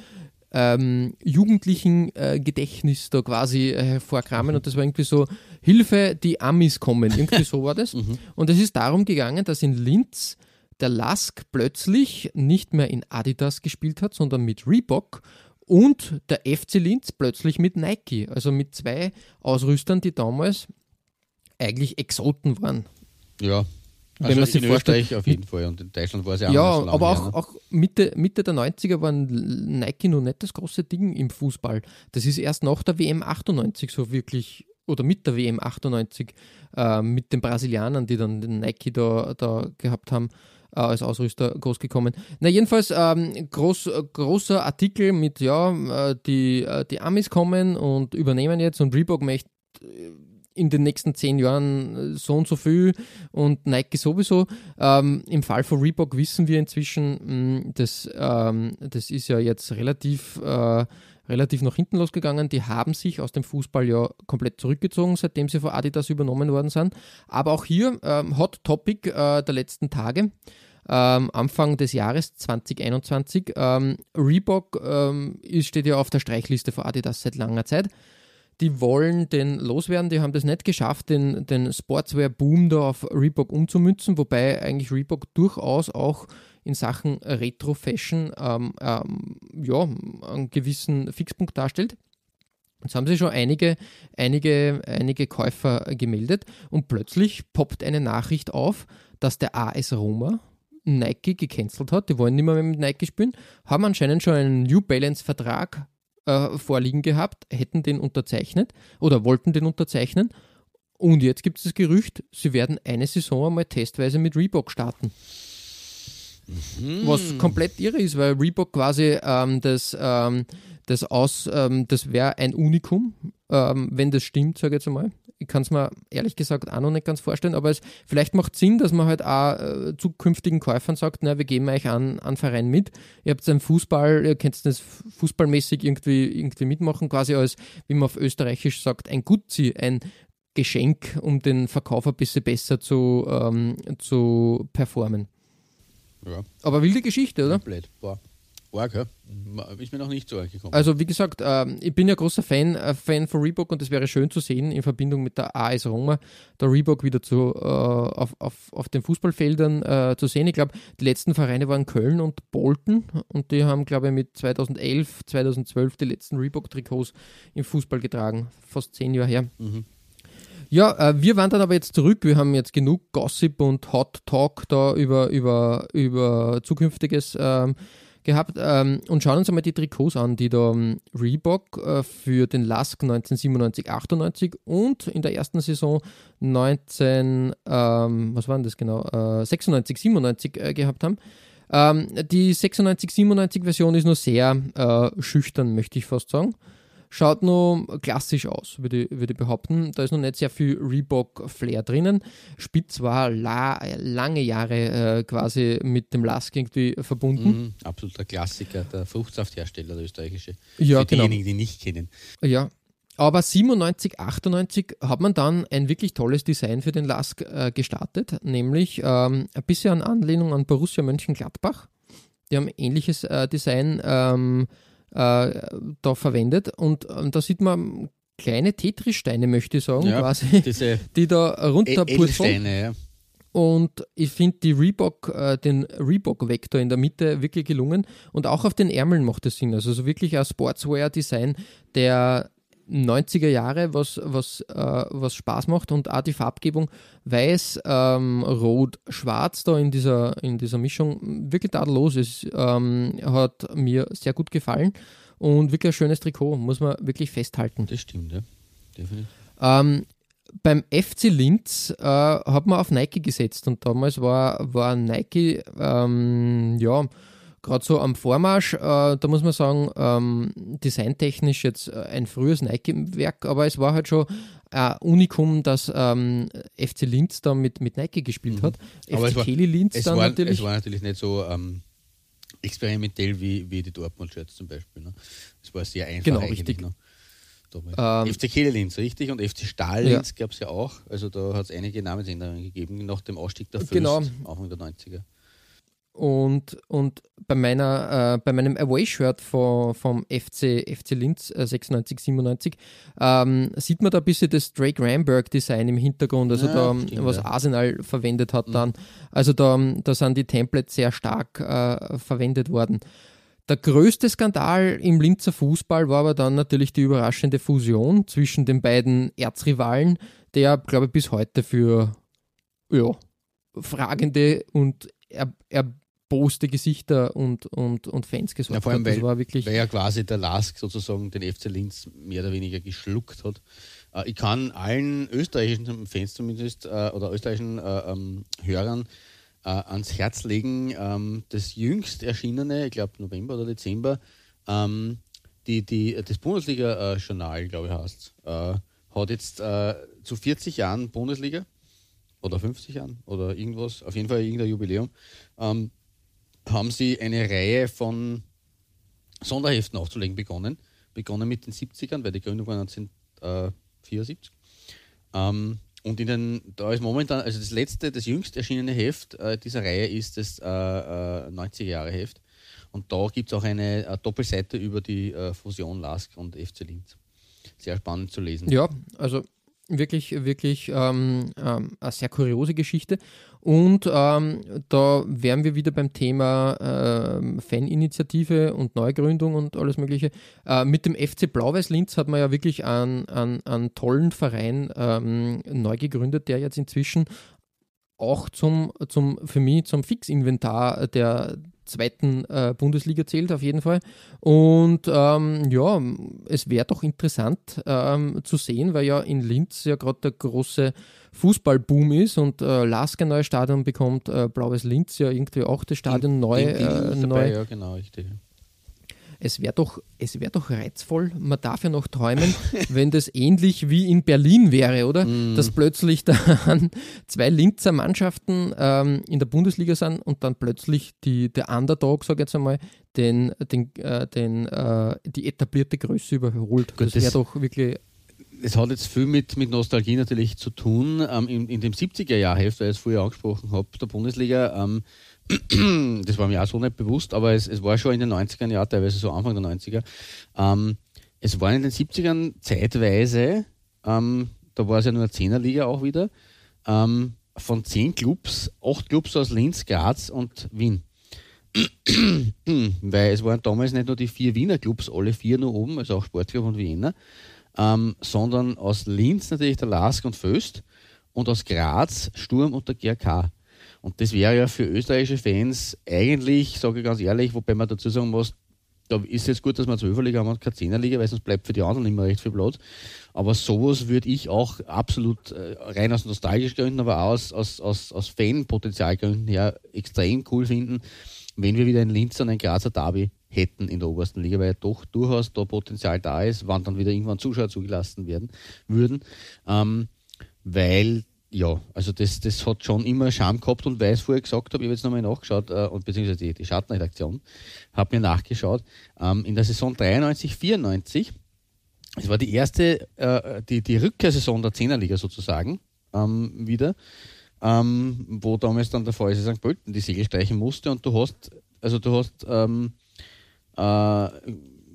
ähm, jugendlichen äh, Gedächtnis da quasi äh, hervorkramen und das war irgendwie so, Hilfe, die Amis kommen, irgendwie so war das. *laughs* Und es ist darum gegangen, dass in Linz der Lask plötzlich nicht mehr in Adidas gespielt hat, sondern mit Reebok und der FC Linz plötzlich mit Nike, also mit zwei Ausrüstern, die damals eigentlich Exoten waren. ja. wenn Also man sich in vorstellt- Österreich auf jeden Fall und in Deutschland war es ja, Ja, auch so lange aber auch, ne? auch Mitte, Mitte der 90er waren Nike noch nicht das große Ding im Fußball. Das ist erst nach der WM 98 so wirklich, oder mit der WM 98, äh, mit den Brasilianern, die dann den Nike da, da gehabt haben, äh, als Ausrüster groß gekommen. Na, jedenfalls ähm, groß, äh, großer Artikel mit, ja, äh, die, äh, die Amis kommen und übernehmen jetzt und Reebok möchte in den nächsten zehn Jahren so und so viel und Nike sowieso. Ähm, Im Fall von Reebok wissen wir inzwischen, mh, das, ähm, das ist ja jetzt relativ, äh, relativ nach hinten losgegangen. Die haben sich aus dem Fußball ja komplett zurückgezogen, seitdem sie von Adidas übernommen worden sind. Aber auch hier ähm, Hot Topic äh, der letzten Tage. Ähm, Anfang des Jahres 2021. Ähm, Reebok ähm, ist, steht ja auf der Streichliste von Adidas seit langer Zeit die wollen den loswerden, die haben das nicht geschafft, den, den Sportswear-Boom da auf Reebok umzumützen, wobei eigentlich Reebok durchaus auch in Sachen Retro-Fashion ähm, ähm, ja, einen gewissen Fixpunkt darstellt. Jetzt haben sie schon einige, einige, einige Käufer gemeldet und plötzlich poppt eine Nachricht auf, dass der AS Roma Nike gecancelt hat. Die wollen nicht mehr mit Nike spielen, haben anscheinend schon einen New Balance-Vertrag äh, vorliegen gehabt, hätten den unterzeichnet oder wollten den unterzeichnen. Und jetzt gibt es das Gerücht, sie werden eine Saison einmal testweise mit Reebok starten. Was komplett irre ist, weil Reebok quasi ähm, das, ähm, das aus, ähm, das wäre ein Unikum, ähm, wenn das stimmt, sage ich jetzt einmal. Ich kann es mir ehrlich gesagt auch noch nicht ganz vorstellen, aber es vielleicht macht Sinn, dass man halt auch äh, zukünftigen Käufern sagt, na, wir geben euch an, an Verein mit. Ihr habt einen Fußball, ihr könnt das fußballmäßig irgendwie, irgendwie mitmachen, quasi als, wie man auf Österreichisch sagt, ein Gutzi, ein Geschenk, um den Verkauf ein bisschen besser zu, ähm, zu performen. Ja, Aber wilde Geschichte, oder? komplett. Boah. Arg, ja. Ist mir noch nicht so arg gekommen. Also wie gesagt, ähm, ich bin ja großer Fan, äh, Fan von Reebok und es wäre schön zu sehen in Verbindung mit der AS Roma, der Reebok wieder zu, äh, auf, auf, auf den Fußballfeldern äh, zu sehen. Ich glaube, die letzten Vereine waren Köln und Bolton und die haben, glaube ich, mit 2011, 2012 die letzten Reebok-Trikots im Fußball getragen. Fast zehn Jahre her. Ja, äh, wir waren dann aber jetzt zurück. Wir haben jetzt genug Gossip und Hot Talk da über, über, über zukünftiges ähm, gehabt ähm, und schauen uns einmal die Trikots an, die da ähm, Reebok äh, für den Lask 1997-98 und in der ersten Saison 19, ähm, was waren das genau, äh, 96-97 äh, gehabt haben. Ähm, die 96-97 Version ist nur sehr äh, schüchtern, möchte ich fast sagen. Schaut nur klassisch aus, würde ich, würde ich behaupten. Da ist noch nicht sehr viel Reebok-Flair drinnen. Spitz war la lange Jahre äh, quasi mit dem Lask irgendwie verbunden. Mhm, absoluter Klassiker, der Fruchtsafthersteller, der österreichische. Ja, Für genau. diejenigen, die nicht kennen. Ja. Aber 97, 98 hat man dann ein wirklich tolles Design für den Lask äh, gestartet, nämlich ähm, ein bisschen an Anlehnung an Borussia Mönchengladbach. Die haben ähnliches äh, Design ähm, äh, da verwendet und ähm, da sieht man kleine Tetris-Steine, möchte ich sagen, Ja, quasi, *laughs* die da runterpurzeln. Ja. Und ich finde die Reebok, äh, den Reebok-Vektor in der Mitte wirklich gelungen. Und auch auf den Ärmeln macht es Sinn. Also so wirklich ein Sportswear-Design der 90er Jahre, was, was, äh, was Spaß macht. Und auch die Farbgebung weiß, ähm, rot, schwarz da in dieser, in dieser Mischung wirklich tadellos ist. Ähm, hat mir sehr gut gefallen. Und wirklich ein schönes Trikot, muss man wirklich festhalten. Das stimmt, ja. Definitiv. Ähm, beim FC Linz äh, hat man auf Nike gesetzt und damals war, war Nike ähm, ja gerade so am Vormarsch. Äh, da muss man sagen, ähm, designtechnisch jetzt äh, ein frühes Nike-Werk, aber es war halt schon ein Unikum, dass ähm, FC Linz da mit, mit Nike gespielt hat. Mhm. Aber FC war- Kelly Linz Es dann war, natürlich. es war natürlich nicht so ähm, experimentell wie, wie die Dortmund-Shirts zum Beispiel. Ne? Es war sehr einfach Genau, richtig. Ne? Ähm, FC Kehle Linz, richtig? Und FC Stahl Ja. Linz gab es ja auch. Also da hat es einige Namensänderungen gegeben nach dem Ausstieg der Fürst, Genau. Anfang der 90er. Und, und bei, meiner, äh, bei meinem Away-Shirt vom, vom FC, FC Linz äh, 96, 97 ähm, sieht man da ein bisschen das Drake Ramberg-Design im Hintergrund, also Ja, da, ähm, stimmt, was ja. Arsenal verwendet hat dann. Also da, da sind die Templates sehr stark äh, verwendet worden. Der größte Skandal im Linzer Fußball war aber dann natürlich die überraschende Fusion zwischen den beiden Erzrivalen, der, glaube ich, bis heute für ja, fragende und er, erboste Gesichter und, und, und Fans gesorgt Ja, vor allem, hat. Das weil- war wirklich. Weil ja quasi der Lask sozusagen den FC Linz mehr oder weniger geschluckt hat. Äh, ich kann allen österreichischen Fans zumindest äh, oder österreichischen äh, ähm, Hörern ans Herz legen, ähm, das jüngst erschienene, ich glaube November oder Dezember, ähm, die, die, das Bundesliga-Journal, glaube ich, heißt hat jetzt zu 40 Jahren Bundesliga oder 50 Jahren oder irgendwas, auf jeden Fall irgendein Jubiläum, ähm, haben sie eine Reihe von Sonderheften aufzulegen begonnen. Begonnen mit den 70ern, weil die Gründung war 1974. Ähm, und in den, da ist momentan, also das letzte, das jüngst erschienene Heft äh, dieser Reihe ist das äh, äh, 90er-Jahre-Heft. Und da gibt es auch eine, äh, Doppelseite über die äh, Fusion LASK und FC Linz. Sehr spannend zu lesen. Ja, also wirklich, wirklich ähm, ähm, eine sehr kuriose Geschichte. Und ähm, da wären wir wieder beim Thema ähm, Faninitiative und Neugründung und alles Mögliche. Äh, mit dem FC Blau-Weiß Linz hat man ja wirklich einen, einen, einen tollen Verein ähm, neu gegründet, der jetzt inzwischen auch zum, zum für mich zum Fixinventar der zweiten äh, Bundesliga zählt, auf jeden Fall. Und ähm, ja, es wäre doch interessant ähm, zu sehen, weil ja in Linz ja gerade der große Fußballboom ist und äh, Lasker neues Stadion bekommt, äh, Blaues Linz ja irgendwie auch das Stadion in, neu. In, in, äh, neu. ja, genau, richtig es wäre doch, wär doch reizvoll, man darf ja noch träumen, *laughs* wenn das ähnlich wie in Berlin wäre, oder? Mm. Dass plötzlich *laughs* dann zwei Linzer Mannschaften ähm, in der Bundesliga sind und dann plötzlich die, der Underdog, sage ich jetzt einmal, den, den, äh, den, äh, die etablierte Größe überholt. Gut, das wäre doch wirklich es hat jetzt viel mit, mit Nostalgie natürlich zu tun. Ähm, in, in dem 70er-Jahr-Heft, weil ich es vorher angesprochen habe, der Bundesliga, ähm, das war mir auch so nicht bewusst, aber es, es war schon in den 90er Jahren, teilweise so Anfang der 90er. Ähm, es war in den 70ern zeitweise, ähm, da war es ja nur eine Zehnerliga auch wieder, ähm, von zehn Clubs, acht Clubs aus Linz, Graz und Wien. *clears throat* Weil es waren damals nicht nur die vier Wiener Clubs, alle vier nur oben, also auch Sportclub und Wiener, ähm, sondern aus Linz natürlich der Lask und Föst und aus Graz Sturm und der GRK. Und das wäre ja für österreichische Fans eigentlich, sage ich ganz ehrlich, wobei man dazu sagen muss, da ist jetzt gut, dass wir eine Liga haben und keine Zehnerliga, weil sonst bleibt für die anderen immer recht viel Platz. Aber sowas würde ich auch absolut äh, rein aus nostalgischen Gründen, aber auch aus, aus, aus, aus Fanpotenzialgründen her extrem cool finden, wenn wir wieder ein Linz und ein Grazer Derby hätten in der obersten Liga, weil doch durchaus da Potenzial da ist, wann dann wieder irgendwann Zuschauer zugelassen werden würden. Ähm, weil ja, also das, das hat schon immer Charme gehabt und weil ich es vorher gesagt habe, ich habe jetzt nochmal nachgeschaut, äh, und beziehungsweise die, die Schattenredaktion, habe mir nachgeschaut, ähm, in der Saison 93, 94, es war die erste, äh, die, die Rückkehrsaison der Zehnerliga sozusagen, ähm, wieder, ähm, wo damals dann der VS St. Pölten die Segel streichen musste und du hast, also du hast ähm, äh,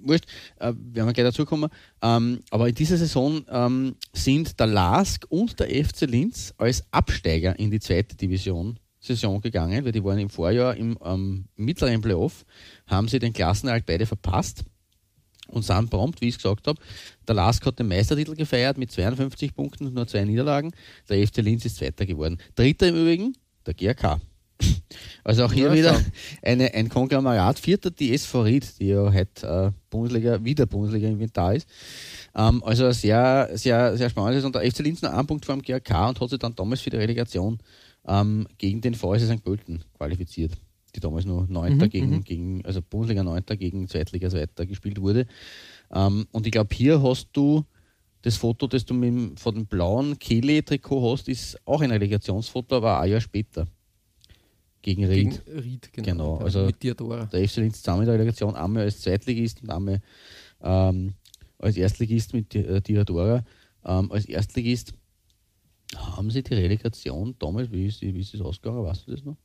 wurscht, äh, werden wir gleich dazu kommen. Ähm, aber in dieser Saison ähm, sind der LASK und der FC Linz als Absteiger in die zweite Division Saison gegangen, weil die waren im Vorjahr im ähm, mittleren Playoff, haben sie den Klassenerhalt beide verpasst und sind prompt, wie ich es gesagt habe. Der LASK hat den Meistertitel gefeiert mit 52 Punkten und nur zwei Niederlagen. Der FC Linz ist Zweiter geworden. Dritter im Übrigen, der GRK. Also auch hier ja, wieder *laughs* eine, ein Konglomerat. Vierter die SV Ried, die ja heute äh, Bundesliga, wieder Bundesliga-Inventar ist. Ähm, also sehr, sehr, sehr spannend ist. Und der FC Linz noch einen Punkt vor dem GRK und hat sich dann damals für die Relegation ähm, gegen den VSC St. Pölten qualifiziert, die damals nur Neunter mhm, gegen, mhm. gegen, also Bundesliga Neunter gegen Zweitliga Zweiter gespielt wurde. Ähm, und ich glaube, hier hast du das Foto, das du mit dem, von dem blauen Kehle-Trikot hast, ist auch ein Relegationsfoto, aber ein Jahr später gegen Ried. Gegen Ried, genau. genau. Also mit Diadora. Der FC Linz zusammen in der Relegation einmal als Zweitligist und einmal ähm, als Erstligist mit äh, Diadora. Ähm, als Erstligist haben sie die Relegation damals, wie ist, wie ist das ausgegangen, weißt du das noch?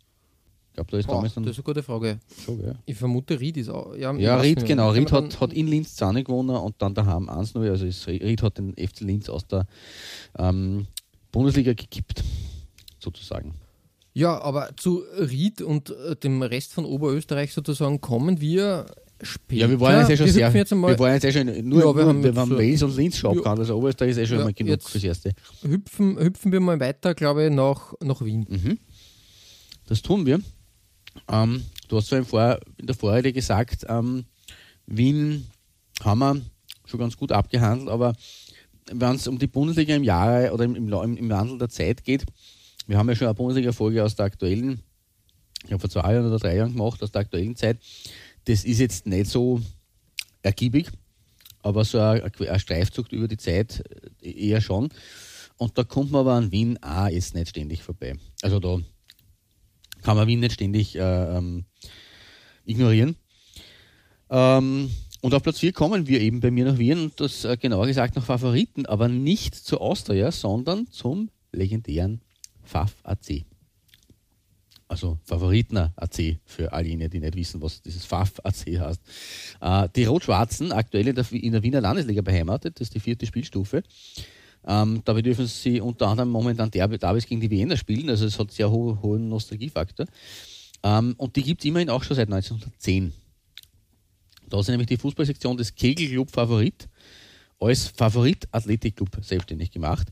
Ich glaube, da ist Boah, damals dann. Das ist eine gute Frage. Schon, ja. Ich vermute, Ried ist auch. Ja, ja Ried, genau. Ried hat, hat in Linz Zahne gewonnen und dann daheim 1-0. Also ist, Ried hat den FC Linz aus der ähm, Bundesliga gekippt, sozusagen. Ja, aber zu Ried und äh, dem Rest von Oberösterreich sozusagen kommen wir später. Ja, wir waren jetzt eh schon sehr, wir waren jetzt eh schon nur, ja, wir haben, wir haben Wales und Linz schon abgehandelt, also Oberösterreich ist eh schon ja, mal genug fürs Erste. Hüpfen, hüpfen wir mal weiter, glaube ich, nach, nach Wien. Mhm. Das tun wir. Ähm, du hast zwar Vor in der Vorrede gesagt, ähm, Wien haben wir schon ganz gut abgehandelt, aber wenn es um die Bundesliga im Jahre oder im, im, im Wandel der Zeit geht, wir haben ja schon eine Bundesliga-Folge aus der aktuellen, ich habe vor zwei Jahren oder drei Jahren gemacht, aus der aktuellen Zeit. Das ist jetzt nicht so ergiebig, aber so ein, ein Streifzug über die Zeit äh, eher schon. Und da kommt man aber an Wien auch jetzt nicht ständig vorbei. Also da kann man Wien nicht ständig äh, ähm, ignorieren. Ähm, und auf Platz 4 kommen wir eben bei mir nach Wien und das äh, genauer gesagt nach Favoriten, aber nicht zur Austria, sondern zum legendären FAF AC. Also Favoriten AC für all jene, die nicht wissen, was dieses FAF AC heißt. Äh, die Rot-Schwarzen, aktuell in der, in der, Wiener Landesliga beheimatet, das ist die vierte Spielstufe. Ähm, dabei dürfen sie unter anderem momentan Derbys gegen die Wiener spielen, also es hat sehr ho hohen Nostalgiefaktor. Ähm, und die gibt es immerhin auch schon seit 1910. Da ist nämlich die Fußballsektion des Kegelclub Favorit als Favorit Athletikclub selbstständig gemacht.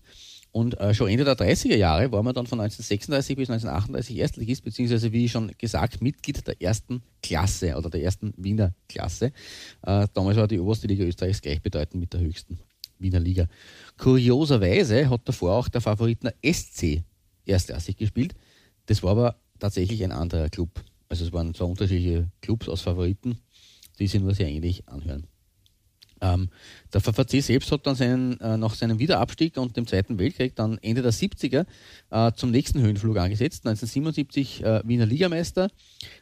Und äh, schon Ende der 30er Jahre war man dann von 1936 bis 1938 Erstligist, beziehungsweise wie schon gesagt, Mitglied der ersten Klasse oder der ersten Wiener Klasse. Äh, damals war die oberste Liga Österreichs gleichbedeutend mit der höchsten Wiener Liga. Kurioserweise hat davor auch der Favoritner SC erstklassig gespielt. Das war aber tatsächlich ein anderer Club. Also es waren zwei unterschiedliche Clubs aus Favoriten, die sich nur sehr ähnlich anhören. Ähm, der VVC selbst hat dann seinen, äh, nach seinem Wiederabstieg und dem Zweiten Weltkrieg dann Ende der 70er äh, zum nächsten Höhenflug angesetzt. 1977 äh, Wiener Ligameister,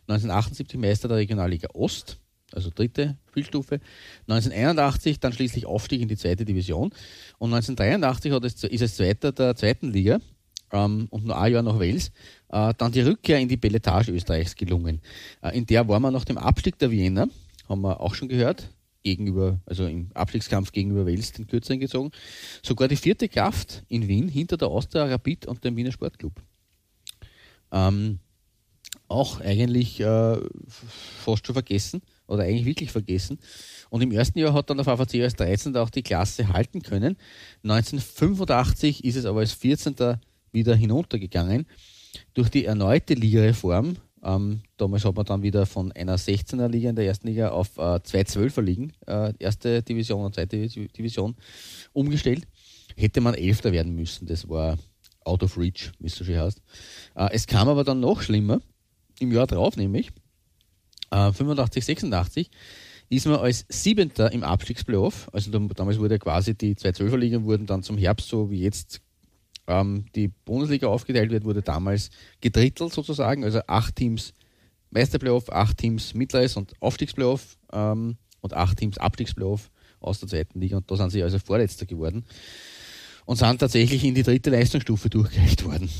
1978 Meister der Regionalliga Ost, also dritte Spielstufe. 1981 dann schließlich Aufstieg in die zweite Division und 1983 hat es, ist es Zweiter der zweiten Liga ähm, und nur ein Jahr nach Wales, äh, dann die Rückkehr in die Belletage Österreichs gelungen. Äh, in der war man nach dem Abstieg der Wiener, haben wir auch schon gehört, gegenüber, also im Abstiegskampf gegenüber Wales den Kürzeren gezogen. Sogar die vierte Kraft in Wien hinter der Austria Rapid und dem Wiener Sportclub. Ähm, auch eigentlich äh, fast schon vergessen oder eigentlich wirklich vergessen. Und im ersten Jahr hat dann der VVC als 13. auch die Klasse halten können. 1985 ist es aber als 14. wieder hinuntergegangen. Durch die erneute Ligareform ähm, damals hat man dann wieder von einer 16er Liga in der ersten Liga auf äh, zwei 12er Ligen, äh, erste Division und zweite Division, umgestellt. Hätte man Elfter werden müssen. Das war out of reach, wie es so schön heißt. Äh, es kam aber dann noch schlimmer, im Jahr drauf nämlich, äh, 85, 86, ist man als Siebenter im Abstiegsplayoff, also damals wurde quasi die zwei Zwölferligen wurden dann zum Herbst, so wie jetzt ähm, die Bundesliga aufgeteilt wird, wurde damals gedrittelt sozusagen, also acht Teams Meisterplayoff, acht Teams Mittleres und Aufstiegsplayoff ähm, und acht Teams Abstiegsplayoff aus der zweiten Liga und da sind sie also Vorletzter geworden und sind tatsächlich in die dritte Leistungsstufe durchgereicht worden.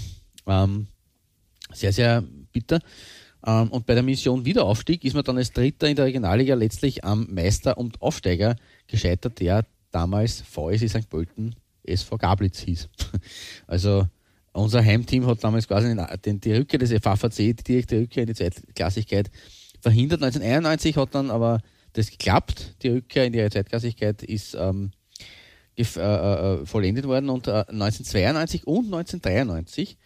Ähm, sehr, sehr bitter. Ähm, und bei der Mission Wiederaufstieg ist man dann als Dritter in der Regionalliga letztlich am Meister und Aufsteiger gescheitert, der damals VSC St. Pölten SV Gablitz hieß. *laughs* Also unser Heimteam hat damals quasi die Rückkehr des FAVC, die direkte Rückkehr in die Zweitklassigkeit verhindert. 1991 hat dann aber das geklappt. Die Rückkehr in die Zweitklassigkeit ist ähm, äh, äh, vollendet worden und äh, 1992 und 1993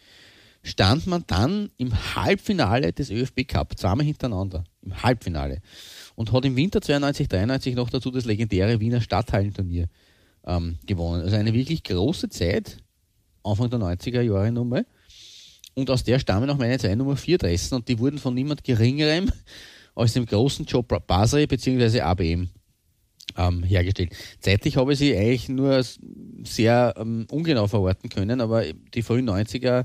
stand man dann im Halbfinale des ÖFB Cup, zweimal hintereinander, im Halbfinale. Und hat im Winter 92, 93 noch dazu das legendäre Wiener Stadthallenturnier ähm, gewonnen. Also eine wirklich große Zeit, Anfang der 90er Jahre nochmal. Und aus der stammen auch meine zwei Nummer 4 Dressen und die wurden von niemand geringerem *laughs* als dem großen Joe Basri bzw. ABM ähm, hergestellt. Zeitlich habe ich sie eigentlich nur sehr ähm, ungenau verorten können, aber die frühen 90er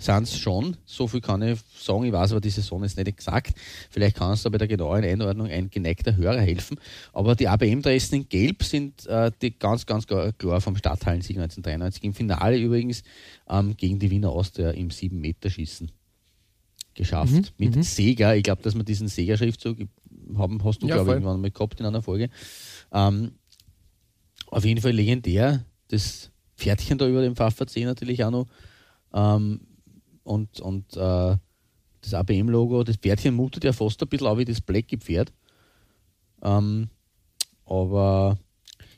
sind es schon. So viel kann ich sagen. Ich weiß aber die Saison ist nicht exakt. Vielleicht kann uns da bei der genauen Einordnung ein geneigter Hörer helfen. Aber die ABM-Dressen in Gelb sind äh, die ganz, ganz klar vom Stadthallensieg 1993. Im Finale übrigens ähm, gegen die Wiener Austria im 7-Meter-Schießen geschafft. Mhm, mit mhm. Sega. Ich glaube, dass wir diesen Sega-Schriftzug haben, hast du, ja, glaube ich, irgendwann mal gehabt in einer Folge. Ähm, auf jeden Fall legendär. Das Pferdchen da über dem Pfaffer 10 natürlich auch noch. Ähm, und, und äh, das ABM-Logo, das Pferdchen mutet ja fast ein bisschen auch wie das Blacky Pferd. Ähm, aber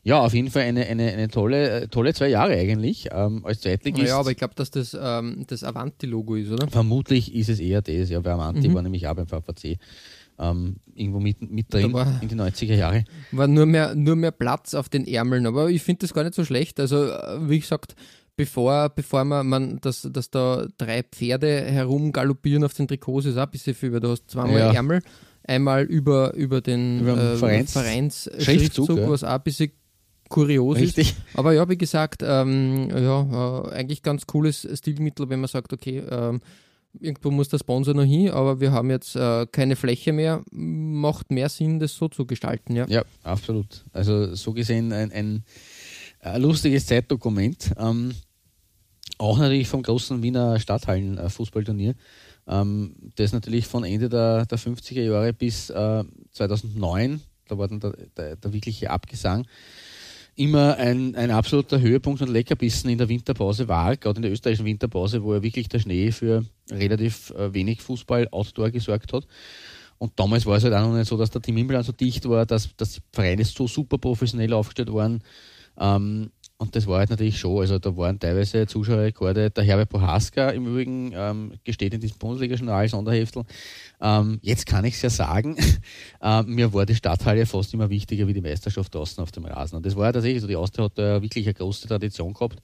ja, auf jeden Fall eine, eine, eine tolle, tolle zwei Jahre eigentlich ähm, als Zweitligist. Ja, aber ich glaube, dass das ähm, das Avanti-Logo ist, oder? Vermutlich ist es eher das, ja, weil Avanti mhm. war nämlich auch beim VVC. Ähm, irgendwo mit, mit drin war, in die 90er Jahre. War nur mehr, nur mehr Platz auf den Ärmeln, aber ich finde das gar nicht so schlecht. Also, äh, wie gesagt, bevor, bevor man, man dass, dass da drei Pferde herumgaloppieren auf den Trikots, ist auch ein bisschen viel, weil du hast zweimal ja. Ärmel, einmal über, über den über äh, Vereins, Vereins Schriftzug, ja. was auch ein bisschen kurios Richtig. ist. Aber ja, wie gesagt, ähm, ja, äh, eigentlich ganz cooles Stilmittel, wenn man sagt, okay, ähm, irgendwo muss der Sponsor noch hin, aber wir haben jetzt äh, keine Fläche mehr, macht mehr Sinn, das so zu gestalten. Ja, ja absolut. Also so gesehen ein, ein ein lustiges Zeitdokument. Ähm, auch natürlich vom großen Wiener Stadthallen-Fußballturnier, ähm, das natürlich von Ende der, der 50er Jahre bis äh, 2009, da war dann der, der, der wirkliche Abgesang, immer ein, ein absoluter Höhepunkt und Leckerbissen in der Winterpause war, gerade in der österreichischen Winterpause, wo ja wirklich der Schnee für relativ äh, wenig Fußball Outdoor gesorgt hat. Und damals war es halt auch noch nicht so, dass der Team Himmel so dicht war, dass, dass die Vereine so super professionell aufgestellt waren, ähm, und das war halt natürlich schon, also da waren teilweise Zuschauerrekorde. Der Herbert Prohaska im Übrigen ähm, gesteht in diesem Bundesliga-Journal Sonderheftel. Ähm, jetzt kann ich es ja sagen, *laughs* äh, mir war die Stadthalle fast immer wichtiger wie die Meisterschaft draußen auf dem Rasen. Und das war ja tatsächlich so, die Austria hat da wirklich eine große Tradition gehabt.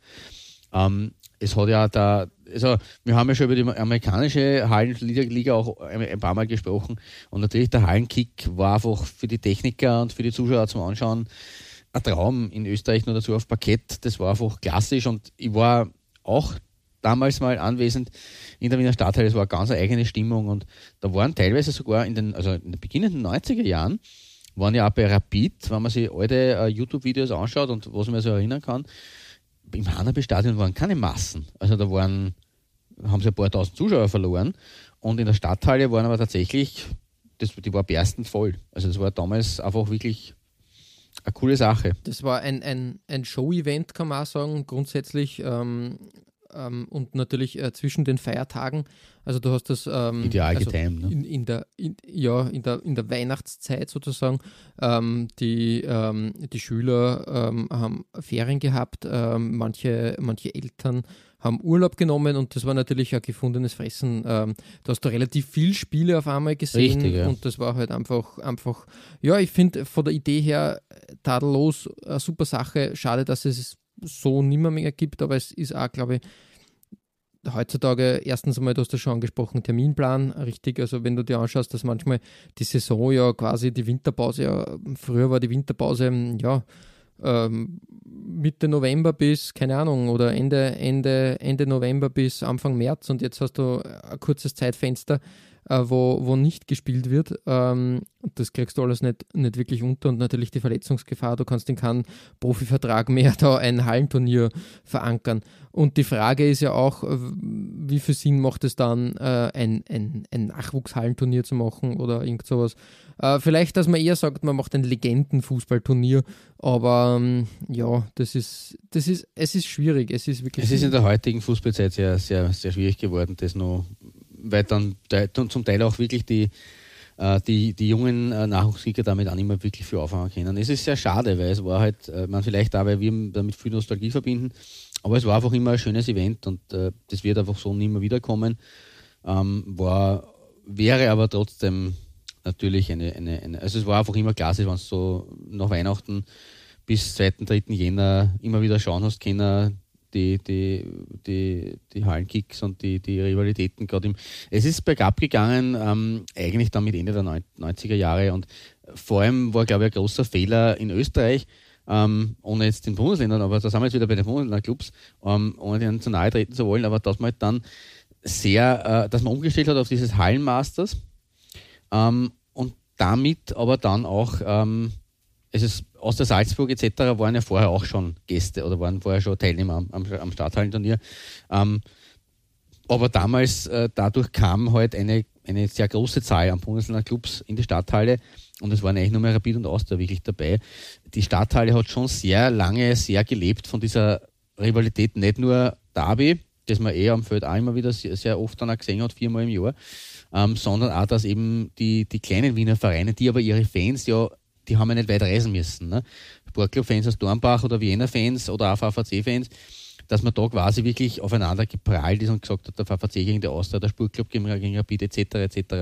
Ähm, es hat ja da, also wir haben ja schon über die amerikanische Hallenliga auch ein paar Mal gesprochen und natürlich der Hallenkick war einfach für die Techniker und für die Zuschauer zum Anschauen ein Traum in Österreich nur dazu auf Parkett. Das war einfach klassisch und ich war auch damals mal anwesend in der Wiener Stadthalle. Es war eine ganz eigene Stimmung und da waren teilweise sogar in den, also in den beginnenden 90er Jahren, waren ja auch bei Rapid, wenn man sich alte uh, YouTube-Videos anschaut und was man so erinnern kann, im Hanabi-Stadion waren keine Massen. Also da waren, haben sie ein paar tausend Zuschauer verloren und in der Stadthalle waren aber tatsächlich, das, die war berstend voll. Also das war damals einfach wirklich eine coole Sache. Das war ein, ein, ein Show-Event, kann man auch sagen, grundsätzlich. Ähm, ähm, und natürlich äh, zwischen den Feiertagen. Also du hast das ähm, ideal also getimed, ne? in, in, der in, ja in der in der Weihnachtszeit sozusagen. Ähm, die ähm, die Schüler ähm, haben Ferien gehabt, ähm, manche manche Eltern haben Urlaub genommen und das war natürlich ein gefundenes Fressen. Ähm, da hast du relativ viel Spiele auf einmal gesehen Richtig, ja. und das war halt einfach, einfach ja, ich finde von der Idee her tadellos eine super Sache. Schade, dass es so nimmer mehr gibt, aber es ist auch, glaube ich, heutzutage erstens einmal, du hast das schon angesprochen, Terminplan, richtig. Also wenn du dir anschaust, dass manchmal die Saison ja quasi die Winterpause, ja, früher war die Winterpause, ja, ähm, Mitte November bis, keine Ahnung, oder Ende, Ende, Ende November bis Anfang März. Und jetzt hast du ein kurzes Zeitfenster, äh, wo, wo nicht gespielt wird. Ähm, das kriegst du alles nicht, nicht wirklich unter und natürlich die Verletzungsgefahr. Du kannst in keinen Profivertrag mehr da ein Hallenturnier verankern. Und die Frage ist ja auch, wie viel Sinn macht es dann, äh, ein, ein, ein Nachwuchshallenturnier zu machen oder irgend sowas. Äh, vielleicht, dass man eher sagt, man macht ein Legendenfußballturnier, aber ähm, ja, das ist, das ist, es ist schwierig. Es ist wirklich. Es ist in der heutigen Fußballzeit sehr, sehr, sehr schwierig geworden, das noch weil dann zum Teil auch wirklich die, äh, die, die jungen äh, Nachwuchssieger damit auch nicht mehr wirklich viel auffangen können. Es ist sehr schade, weil es war halt, äh, man vielleicht auch, weil wir damit viel Nostalgie verbinden, aber es war einfach immer ein schönes Event und das wird einfach so nicht mehr wiederkommen. Ähm, war, wäre aber trotzdem natürlich eine, eine, eine, also es war einfach immer klasse, wenn es so nach Weihnachten bis 2., 3. Jänner immer wieder schauen hast können, die, die, die, die Hallenkicks und die, die Rivalitäten gerade im. Es ist bergab gegangen, ähm, eigentlich dann mit Ende der 90er Jahre und vor allem war, glaube ich, ein großer Fehler in Österreich, ähm, ohne jetzt den Bundesländern, aber da sind wir jetzt wieder bei den Bundesländer-Clubs, ähm, ohne denen zu nahe treten zu wollen, aber dass man halt dann sehr, äh, dass man umgestellt hat auf dieses Hallenmasters ähm, und damit aber dann auch ähm, es ist aus der Salzburg etc. waren ja vorher auch schon Gäste oder waren vorher schon Teilnehmer am, am, am Stadthallenturnier. Ähm, aber damals, äh, dadurch kam halt eine, eine sehr große Zahl an Bundesländer-Clubs in die Stadthalle und es waren eigentlich nur mehr Rapid und Austria wirklich dabei. Die Stadthalle hat schon sehr lange, sehr gelebt von dieser Rivalität, nicht nur Derby, das man eher am Feld auch immer wieder sehr, sehr oft dann auch gesehen hat, viermal im Jahr, ähm, sondern auch, dass eben die, die kleinen Wiener Vereine, die aber ihre Fans ja die haben ja nicht weit reisen müssen. Ne? Sportclub-Fans aus Dornbach oder Wiener-Fans oder auch VVC-Fans, dass man da quasi wirklich aufeinander geprallt ist und gesagt hat, der VVC gegen der Austria, der Sportclub gegen, Rapid etc. etc.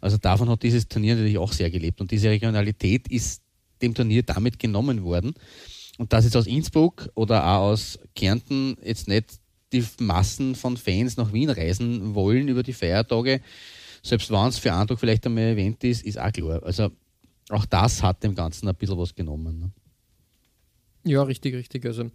Also davon hat dieses Turnier natürlich auch sehr gelebt und diese Regionalität ist dem Turnier damit genommen worden. Und dass jetzt aus Innsbruck oder auch aus Kärnten jetzt nicht die Massen von Fans nach Wien reisen wollen über die Feiertage, selbst wenn es für Tag vielleicht einmal ein Event ist, ist auch klar. Also auch das hat dem Ganzen ein bisschen was genommen. Ne? Ja, richtig, richtig. Also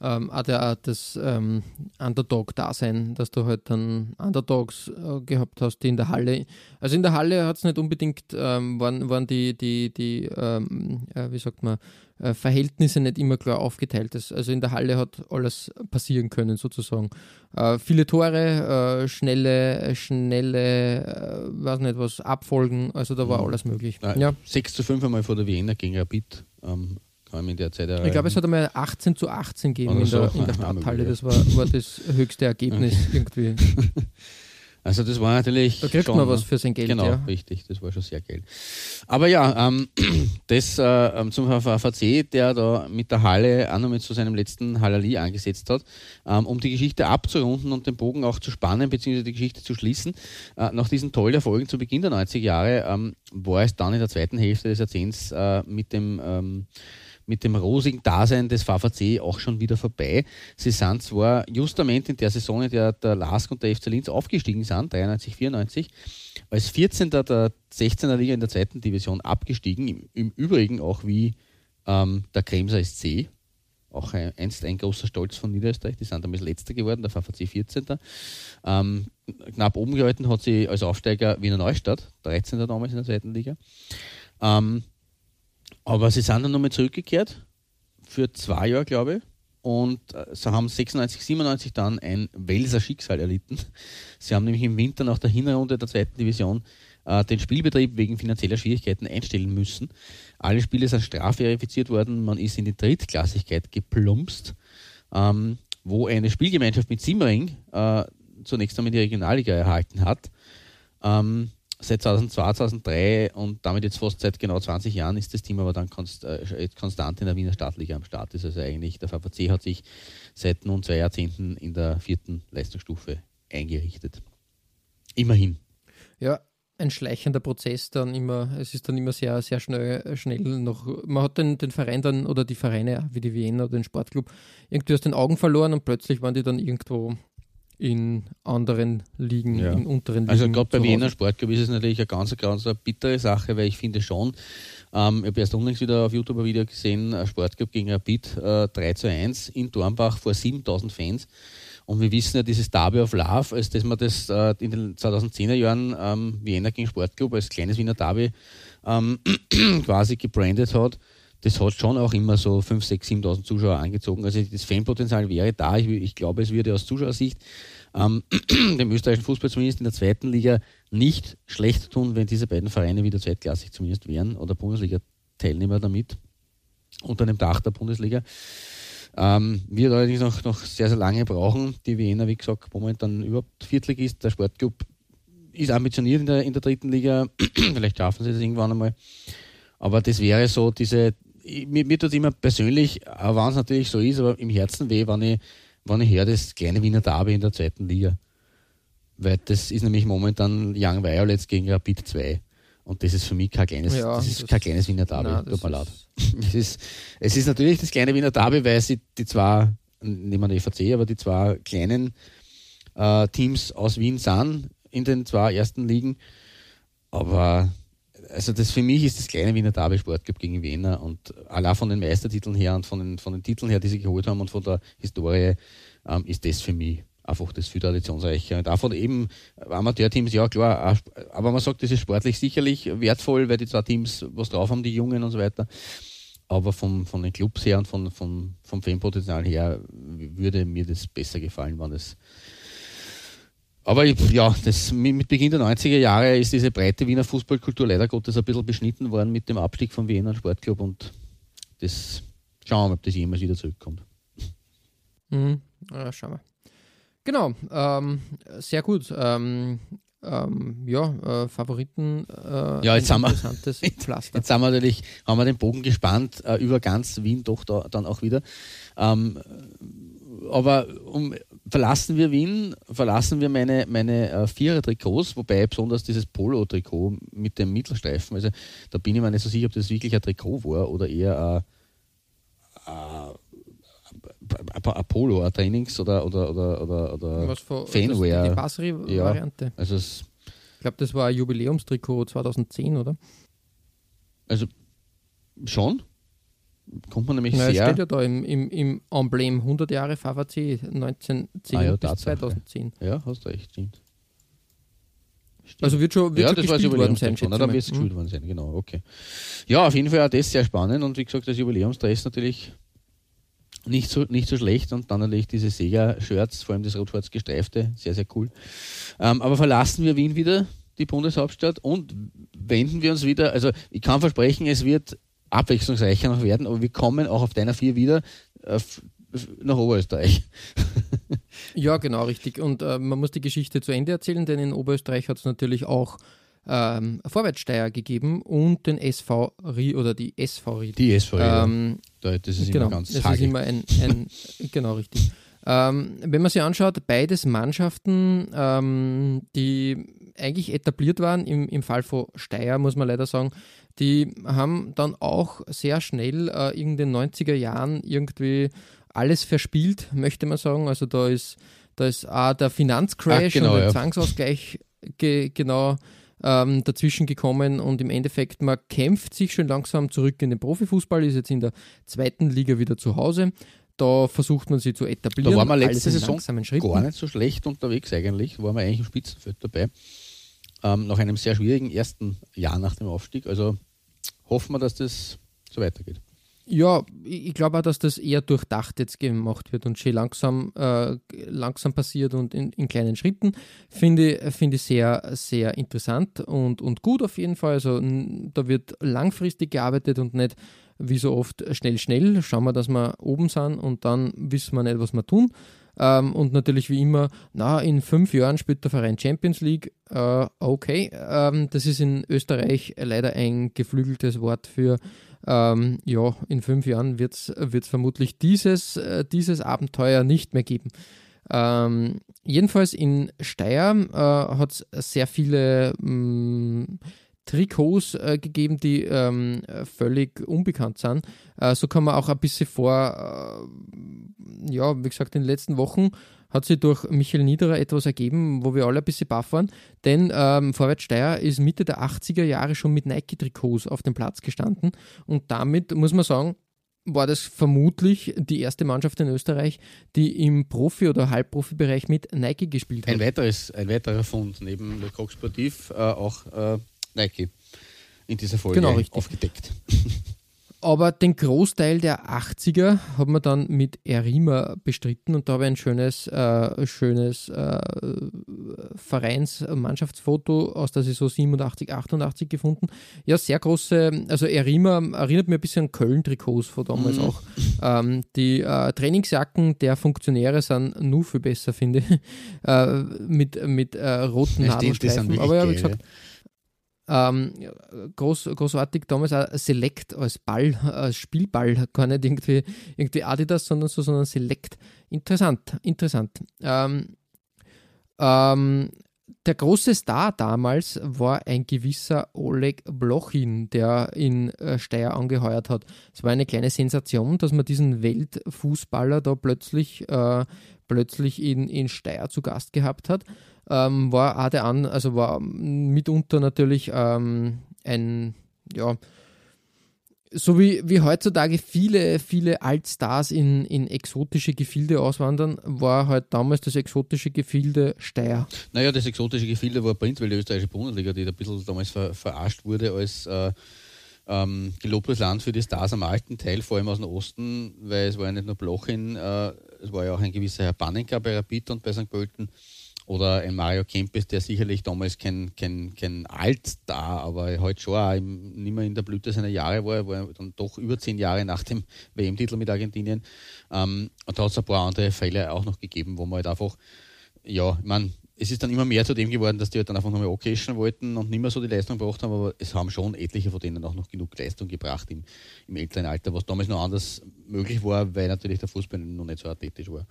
ähm, auch der, das ähm, Underdog-Dasein, dass du halt dann Underdogs äh, gehabt hast, die in der Halle, also in der Halle hat es nicht unbedingt, ähm, waren, waren die, die, die ähm, äh, wie sagt man, äh, Verhältnisse nicht immer klar aufgeteilt. Das, also in der Halle hat alles passieren können, sozusagen. Äh, viele Tore, äh, schnelle, schnelle, äh, weiß nicht was, Abfolgen, also da war mhm. alles möglich. Ja. 6 zu 5 einmal vor der Wiener gegen Rapid. Ähm, in der Zeit erreichen. Ich glaube, es hat einmal 18 zu 18 gegeben in, so. der, in der Stadthalle. *laughs* Das war, war das höchste Ergebnis *laughs* irgendwie. *laughs* Also das war natürlich. Da kriegt schon, man was für sein Geld, Genau, ja. richtig, das war schon sehr Geld. Aber ja, ähm, *clears throat* das äh, ähm, zum VVC, der da mit der Halle auch noch mit zu seinem letzten Halali angesetzt hat, ähm, um die Geschichte abzurunden und den Bogen auch zu spannen, beziehungsweise die Geschichte zu schließen. Äh, nach diesen tollen Erfolgen zu Beginn der 90er Jahre ähm, war es dann in der zweiten Hälfte des Jahrzehnts äh, mit dem ähm, mit dem rosigen Dasein des VVC auch schon wieder vorbei. Sie sind zwar justament in der Saison, in der der LASK und der FC Linz aufgestiegen sind, 93, 94, als 14. der 16er Liga in der zweiten Division abgestiegen, im, im Übrigen auch wie ähm, der Kremser SC, auch ein, einst ein großer Stolz von Niederösterreich, die sind damals letzter geworden, der VVC 14. Ähm, knapp oben gehalten hat sie als Aufsteiger Wiener Neustadt, 13. damals in der zweiten Liga. Ähm, aber sie sind dann nochmal zurückgekehrt für zwei Jahre, glaube ich. Und äh, sie haben 96, 97 dann ein Welser Schicksal erlitten. Sie haben nämlich im Winter nach der Hinrunde der zweiten Division äh, den Spielbetrieb wegen finanzieller Schwierigkeiten einstellen müssen. Alle Spiele sind strafverifiziert worden. Man ist in die Drittklassigkeit geplumpst, ähm, wo eine Spielgemeinschaft mit Simmering äh, zunächst einmal die Regionalliga erhalten hat. Ähm, seit 2002, 2003 und damit jetzt fast seit genau 20 Jahren ist das Team aber dann konst, äh, konstant in der Wiener Stadtliga am Start. Ist also eigentlich, der VVC hat sich seit nun zwei Jahrzehnten in der vierten Leistungsstufe eingerichtet. Immerhin. Ja, ein schleichender Prozess dann immer, es ist dann immer sehr, sehr schnell, schnell noch, man hat den, den Verein dann oder die Vereine wie die Wiener oder den Sportclub irgendwie aus den Augen verloren und plötzlich waren die dann irgendwo in anderen Ligen, Ja. in unteren Ligen. Also gerade bei Wiener. Sportclub ist es natürlich eine ganz, ganz eine bittere Sache, weil ich finde schon, ähm, ich habe erst unlängst wieder auf YouTube ein Video gesehen, ein Sportclub gegen Rapid äh, 3 zu 1 in Dornbach vor 7000 Fans. Und wir wissen ja, dieses Derby of Love, als dass man das äh, in den 2010er Jahren ähm, Wiener gegen Sportclub als kleines Wiener Derby ähm, *clears throat* quasi gebrandet hat, das hat schon auch immer so 5, 6, 7.000 Zuschauer angezogen. Also das Fanpotenzial wäre da. Ich, ich glaube, es würde aus Zuschauersicht ähm, *clears throat* dem österreichischen Fußball zumindest in der zweiten Liga nicht schlecht tun, wenn diese beiden Vereine wieder zweitklassig zumindest wären oder Bundesliga-Teilnehmer damit unter dem Dach der Bundesliga. Ähm, wird allerdings noch, noch sehr, sehr lange brauchen. Die Wiener, wie gesagt, momentan überhaupt Viertligist. Der Sportclub ist ambitioniert in der, in der dritten Liga. *clears throat* Vielleicht schaffen sie das irgendwann einmal. Aber das wäre so diese, ich- mir, mir tut es immer persönlich, auch wenn es natürlich so ist, aber im Herzen weh, wenn ich, wenn ich höre, das kleine Wiener Derby in der zweiten Liga. Weil das ist nämlich momentan Young Violets gegen Rapid 2. Und das ist für mich kein kleines, Ja, das ist das- kein kleines Wiener Derby. Nein, Tut mir leid. *laughs* Es ist, es ist natürlich das kleine Wiener Derby, weil sie die zwei, nehmen wir EVC, aber die zwei kleinen äh, Teams aus Wien sind in den zwei ersten Ligen. Aber also das für mich ist das kleine Wiener Derby Sportclub gegen Wiener und allein von den Meistertiteln her und von den, von den Titeln her, die sie geholt haben und von der Historie, ähm, ist das für mich einfach das viel traditionsreicher. Und davon eben Amateurteams, ja klar, aber man sagt, das ist sportlich sicherlich wertvoll, weil die zwei Teams was drauf haben, die Jungen und so weiter. Aber vom, von den Clubs her und von, vom, vom Fanpotenzial her würde mir das besser gefallen, wenn es aber ja, das, mit Beginn der 90er Jahre ist diese breite Wiener Fußballkultur leider Gottes ein bisschen beschnitten worden mit dem Abstieg vom Wiener Sportclub und das schauen wir mal, ob das jemals wieder zurückkommt. Mhm. Ja, schauen wir. Genau, ähm, sehr gut. Ähm, ähm, ja, äh, Favoriten. Äh, Ja, jetzt haben wir- interessantes *laughs* Pflaster. Jetzt haben wir natürlich, haben wir den Bogen gespannt äh, über ganz Wien doch da, dann auch wieder. Ähm, aber um, verlassen wir Wien, verlassen wir meine, meine äh, Vierer-Trikots, wobei besonders dieses Polo-Trikot mit dem Mittelstreifen, also da bin ich mir nicht so sicher, ob das wirklich ein Trikot war oder eher ein, ein, ein Polo, ein Trainings- oder, oder, oder, oder, oder Was für Fanwear. Das, die Basri-Variante. also, es, Ich glaube, das war ein Jubiläumstrikot 2010, oder? also schon. Kommt man nämlich Na, es sehr. steht ja da im, im, im Emblem 100 Jahre VVC 1910 Ah ja, bis Tatsache. 2010. Ja, hast recht, stimmt. Stimmt. Also wird schon, wird ja, schon das gespielt worden sein, schätze dann wird es gespielt worden sein, genau, okay. Ja, auf jeden Fall auch das sehr spannend und wie gesagt, das Jubiläumsdress natürlich nicht so, nicht so schlecht und dann natürlich diese Sega-Shirts, vor allem das rot-schwarz gestreifte, sehr, sehr cool. Ähm, aber verlassen wir Wien wieder, die Bundeshauptstadt, und wenden wir uns wieder, also ich kann versprechen, es wird abwechslungsreicher noch werden, aber wir kommen auch auf deiner vier wieder äh, nach Oberösterreich. *laughs* Ja, genau, richtig. Und äh, man muss die Geschichte zu Ende erzählen, denn in Oberösterreich hat es natürlich auch ähm, Vorwärtssteier gegeben und den SV Rie oder die SV Rie. Die SV Rie. Ähm, ja. Das ist genau, immer ganz das hagel. ist immer ein, ein *laughs* genau richtig. Ähm, wenn man sich anschaut, beides Mannschaften, ähm, die eigentlich etabliert waren, im, im Fall von Steyr, muss man leider sagen, die haben dann auch sehr schnell äh, in den 90er Jahren irgendwie alles verspielt, möchte man sagen. Also da ist, da ist auch der Finanzcrash Ach, genau, und der ja. Zwangsausgleich ge genau ähm, dazwischen gekommen und im Endeffekt, man kämpft sich schon langsam zurück in den Profifußball, ist jetzt in der zweiten Liga wieder zu Hause. Da versucht man sie zu etablieren. Da waren wir letzte Saison gar nicht so schlecht unterwegs eigentlich. Da waren wir eigentlich im Spitzenfeld dabei. Ähm, nach einem sehr schwierigen ersten Jahr nach dem Aufstieg. Also hoffen wir, dass das so weitergeht. Ja, ich glaube auch, dass das eher durchdacht jetzt gemacht wird und schön langsam, äh, langsam passiert und in, in kleinen Schritten. Finde, finde ich sehr, sehr interessant und, und gut auf jeden Fall. Also da wird langfristig gearbeitet und nicht wie so oft schnell, schnell. Schauen wir, dass wir oben sind und dann wissen wir nicht, was wir tun. Ähm, und natürlich wie immer, na, in fünf Jahren spielt der Verein Champions League. Äh, okay, ähm, das ist in Österreich leider ein geflügeltes Wort für, ähm, ja, in fünf Jahren wird es vermutlich dieses, äh, dieses Abenteuer nicht mehr geben. Ähm, jedenfalls in Steyr äh, hat es sehr viele mh, Trikots äh, gegeben, die ähm, völlig unbekannt sind. Äh, so kann man auch ein bisschen vor, äh, ja, wie gesagt, in den letzten Wochen hat sich durch Michael Niederer etwas ergeben, wo wir alle ein bisschen baff waren. Denn ähm, Vorwärts ist Mitte der 80er Jahre schon mit Nike-Trikots auf dem Platz gestanden. Und damit muss man sagen, war das vermutlich die erste Mannschaft in Österreich, die im Profi- oder Halbprofi-Bereich mit Nike gespielt hat. Ein, weiteres, ein weiterer Fund neben Le Coq Sportif äh, auch äh, Nike in dieser Folge Genau, richtig. aufgedeckt. *laughs* Aber den Großteil der 80er hat man dann mit Erima bestritten und da habe ich ein schönes, äh, schönes äh, Vereinsmannschaftsfoto aus der Saison 87, 88 gefunden. Ja, sehr große, also Erima erinnert mir ein bisschen an Köln-Trikots von damals Mhm. auch. Ähm, die äh, Trainingsjacken der Funktionäre sind nur viel besser, finde ich, *laughs* äh, mit, mit äh, roten Ja, Nadelstreifen. Aber ja, wie gesagt, ähm, groß, großartig damals auch Select als Ball, als Spielball, gar nicht irgendwie, irgendwie Adidas, sondern so, sondern Select. Interessant, interessant. Ähm, ähm, der große Star damals war ein gewisser Oleg Blochin, der in äh, Steyr angeheuert hat. Es war eine kleine Sensation, dass man diesen Weltfußballer da plötzlich, äh, plötzlich in, in Steyr zu Gast gehabt hat. Ähm, war der an, also war mitunter natürlich ähm, ein, ja, so wie, wie heutzutage viele, viele Altstars in, in exotische Gefilde auswandern, war halt damals das exotische Gefilde Steyr. Naja, das exotische Gefilde war prinzipiell die österreichische Bundesliga, die da ein bisschen damals ver, verarscht wurde als äh, ähm, gelobtes Land für die Stars am alten Teil, vor allem aus dem Osten, weil es war ja nicht nur Blochin, äh, es war ja auch ein gewisser Herr Pannenka bei Rapid und bei St. Pölten oder ein Mario Kempes, der sicherlich damals kein, kein, kein Altstar, aber heute schon auch nicht mehr in der Blüte seiner Jahre war, war dann doch über zehn Jahre nach dem *laughs* WM-Titel mit Argentinien. Ähm, und da hat es ein paar andere Fälle auch noch gegeben, wo man halt einfach, ja, ich meine, es ist dann immer mehr zu dem geworden, dass die halt dann einfach nochmal occasion wollten und nicht mehr so die Leistung gebracht haben, aber es haben schon etliche von denen auch noch genug Leistung gebracht im, im älteren Alter, was damals noch anders möglich war, weil natürlich der Fußball noch nicht so athletisch war.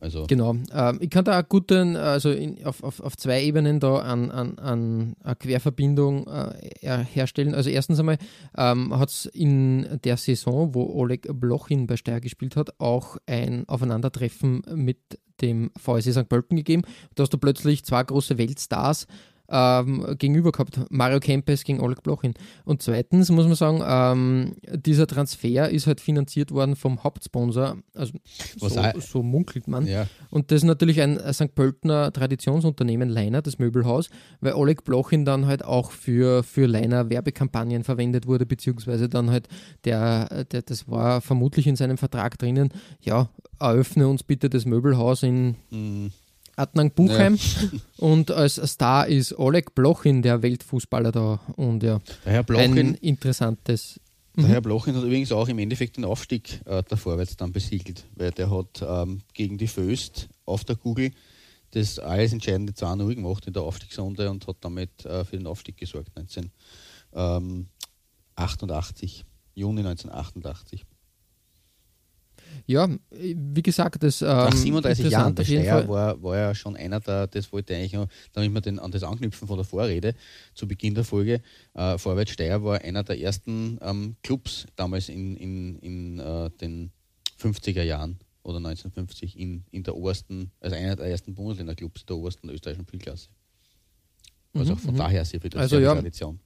Also, Genau. Ähm, ich kann da auch guten, also in, auf, auf, auf zwei Ebenen da an, an, an eine Querverbindung äh, er- herstellen. Also erstens einmal ähm, hat es in der Saison, wo Oleg Blochin bei Steyr gespielt hat, auch ein Aufeinandertreffen mit dem VSC St. Pölten gegeben. Da hast du plötzlich zwei große Weltstars ähm, gegenüber gehabt. Mario Kempes gegen Oleg Blochin. Und zweitens muss man sagen, ähm, dieser Transfer ist halt finanziert worden vom Hauptsponsor, also so, so munkelt man. ja, Und das ist natürlich ein St. Pöltener Traditionsunternehmen, Leiner, das Möbelhaus, weil Oleg Blochin dann halt auch für, für Leiner Werbekampagnen verwendet wurde, beziehungsweise dann halt der, der, das war vermutlich in seinem Vertrag drinnen, ja, eröffne uns bitte das Möbelhaus in mh, Adnan Buchheim *laughs* und als Star ist Oleg Blochin, der Weltfußballer da. Und ja, der Herr ein Blochin, interessantes Der Herr Blochin hat übrigens auch im Endeffekt den Aufstieg äh, der Vorwärts dann besiegelt, weil der hat ähm, gegen die Föst auf der Kugel das alles entscheidende 2-0 gemacht in der Aufstiegsrunde und hat damit äh, für den Aufstieg gesorgt 1988, Juni 1988. Ja, wie gesagt, das. Ähm, Nach 37 Jahren, der Fall. war, war ja schon einer der, das wollte ich eigentlich damit wir den, an das anknüpfen von der Vorrede zu Beginn der Folge. Äh, Vorwärts Steier war einer der ersten ähm, Clubs damals in, in, in äh, den 50er Jahren oder 1950 in, in der obersten, also einer der ersten Bundesländer-Clubs der obersten österreichischen Spielklasse. Also Mhm, von mhm. daher sehr viel Also ja. Tradition.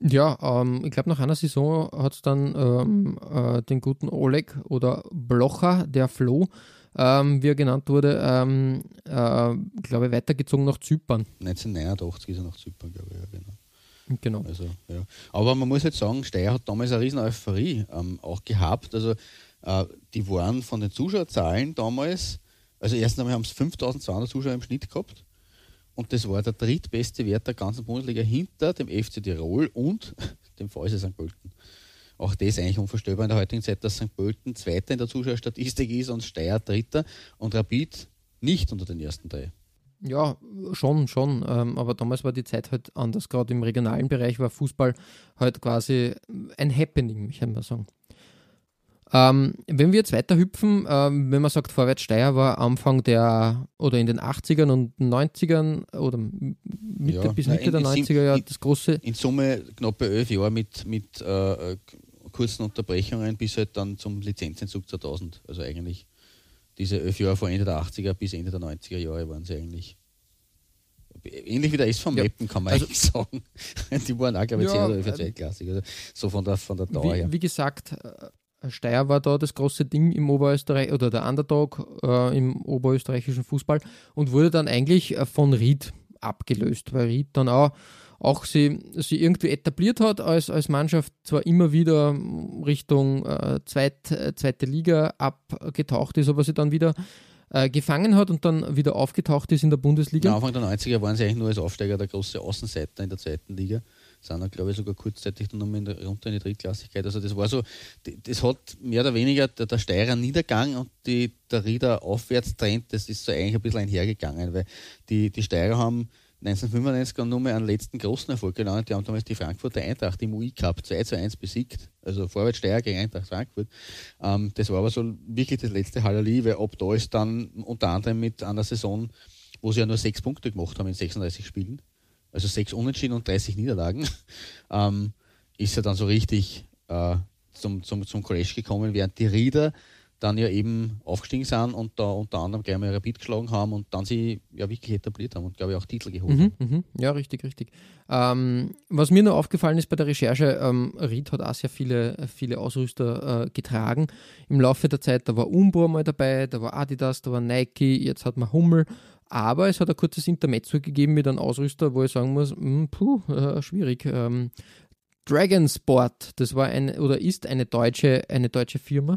Ja, ähm, ich glaube, nach einer Saison hat es dann ähm, äh, den guten Oleg oder Blocher, der Flo, ähm, wie er genannt wurde, ähm, äh, glaube ich, weitergezogen nach Zypern. 1989 ist er nach Zypern, glaube ich. Ja, genau. Genau. Also, ja. Aber man muss jetzt sagen, Steyr hat damals eine riesen Euphorie ähm, auch gehabt. Also äh, die waren von den Zuschauerzahlen damals, also erstens einmal haben es 5200 Zuschauer im Schnitt gehabt. Und das war der drittbeste Wert der ganzen Bundesliga hinter dem FC Tirol und *laughs* dem VfC St. Pölten. Auch das ist eigentlich unvorstellbar in der heutigen Zeit, dass St. Pölten Zweiter in der Zuschauerstatistik ist und Steyr Dritter und Rapid nicht unter den ersten drei. Ja, schon, schon. Ähm, aber damals war die Zeit halt anders. Gerade im regionalen Bereich war Fußball halt quasi ein Happening, ich kann mal sagen. Ähm, wenn wir jetzt weiter hüpfen, ähm, wenn man sagt, Vorwärts Steyr war Anfang der oder in den 80ern und 90ern oder Mitte Ja, bis Mitte in- der in- 90er Jahre das große. In Summe knappe elf Jahre mit, mit äh, äh, kurzen Unterbrechungen bis halt dann zum Lizenzentzug 2000. Also eigentlich diese elf Jahre vor Ende der 80er bis Ende der 90er Jahre waren sie eigentlich. Ähnlich wie der SV Ja, Meppen kann man also- eigentlich *laughs* sagen. Die waren auch, glaube ich, Ja, 10 oder 11 ähm, zweitklassig. Also so von der, von der Dauer her. Wie, wie gesagt, äh, Steyr war da das große Ding im Oberösterreich oder der Underdog äh, im oberösterreichischen Fußball und wurde dann eigentlich äh, von Ried abgelöst, weil Ried dann auch, auch sie, sie irgendwie etabliert hat als, als Mannschaft, zwar immer wieder Richtung äh, Zweit, äh, zweite Liga abgetaucht ist, aber sie dann wieder äh, gefangen hat und dann wieder aufgetaucht ist in der Bundesliga. Am Anfang der 90er waren sie eigentlich nur als Aufsteiger der große Außenseiter in der zweiten Liga. Sind dann, glaube ich, sogar kurzzeitig dann nochmal runter in die Drittklassigkeit. Also das war so, das hat mehr oder weniger der, der Steirer Niedergang und die, der Rieder Aufwärtstrend, das ist so eigentlich ein bisschen einhergegangen, weil die, die Steirer haben 1995 nur mal einen letzten großen Erfolg gelandet. Die haben damals die Frankfurter Eintracht im UI Cup 2 zu 1 besiegt. Also Vorwärts Steier gegen Eintracht Frankfurt. Ähm, das war aber so wirklich das letzte Halali, weil ab da ist dann unter anderem mit einer Saison, wo sie ja nur sechs Punkte gemacht haben in 36 Spielen, also sechs Unentschieden und 30 Niederlagen, *laughs* ähm, ist er dann so richtig äh, zum, zum, zum Crash gekommen, während die Rieder dann ja eben aufgestiegen sind und da unter anderem gleich mal Rapid geschlagen haben und dann sie ja wirklich etabliert haben und glaube ich auch Titel geholt Mhm, haben. mhm. Ja, richtig, richtig. Ähm, was mir noch aufgefallen ist bei der Recherche, ähm, Ried hat auch sehr viele, viele Ausrüster äh, getragen. Im Laufe der Zeit, da war Umbro mal dabei, da war Adidas, da war Nike, jetzt hat man Hummel. Aber es hat ein kurzes Intermezzo gegeben mit einem Ausrüster, wo ich sagen muss, mh, puh, äh, schwierig. Ähm, Dragon Sport, das war ein oder ist eine deutsche, eine deutsche Firma,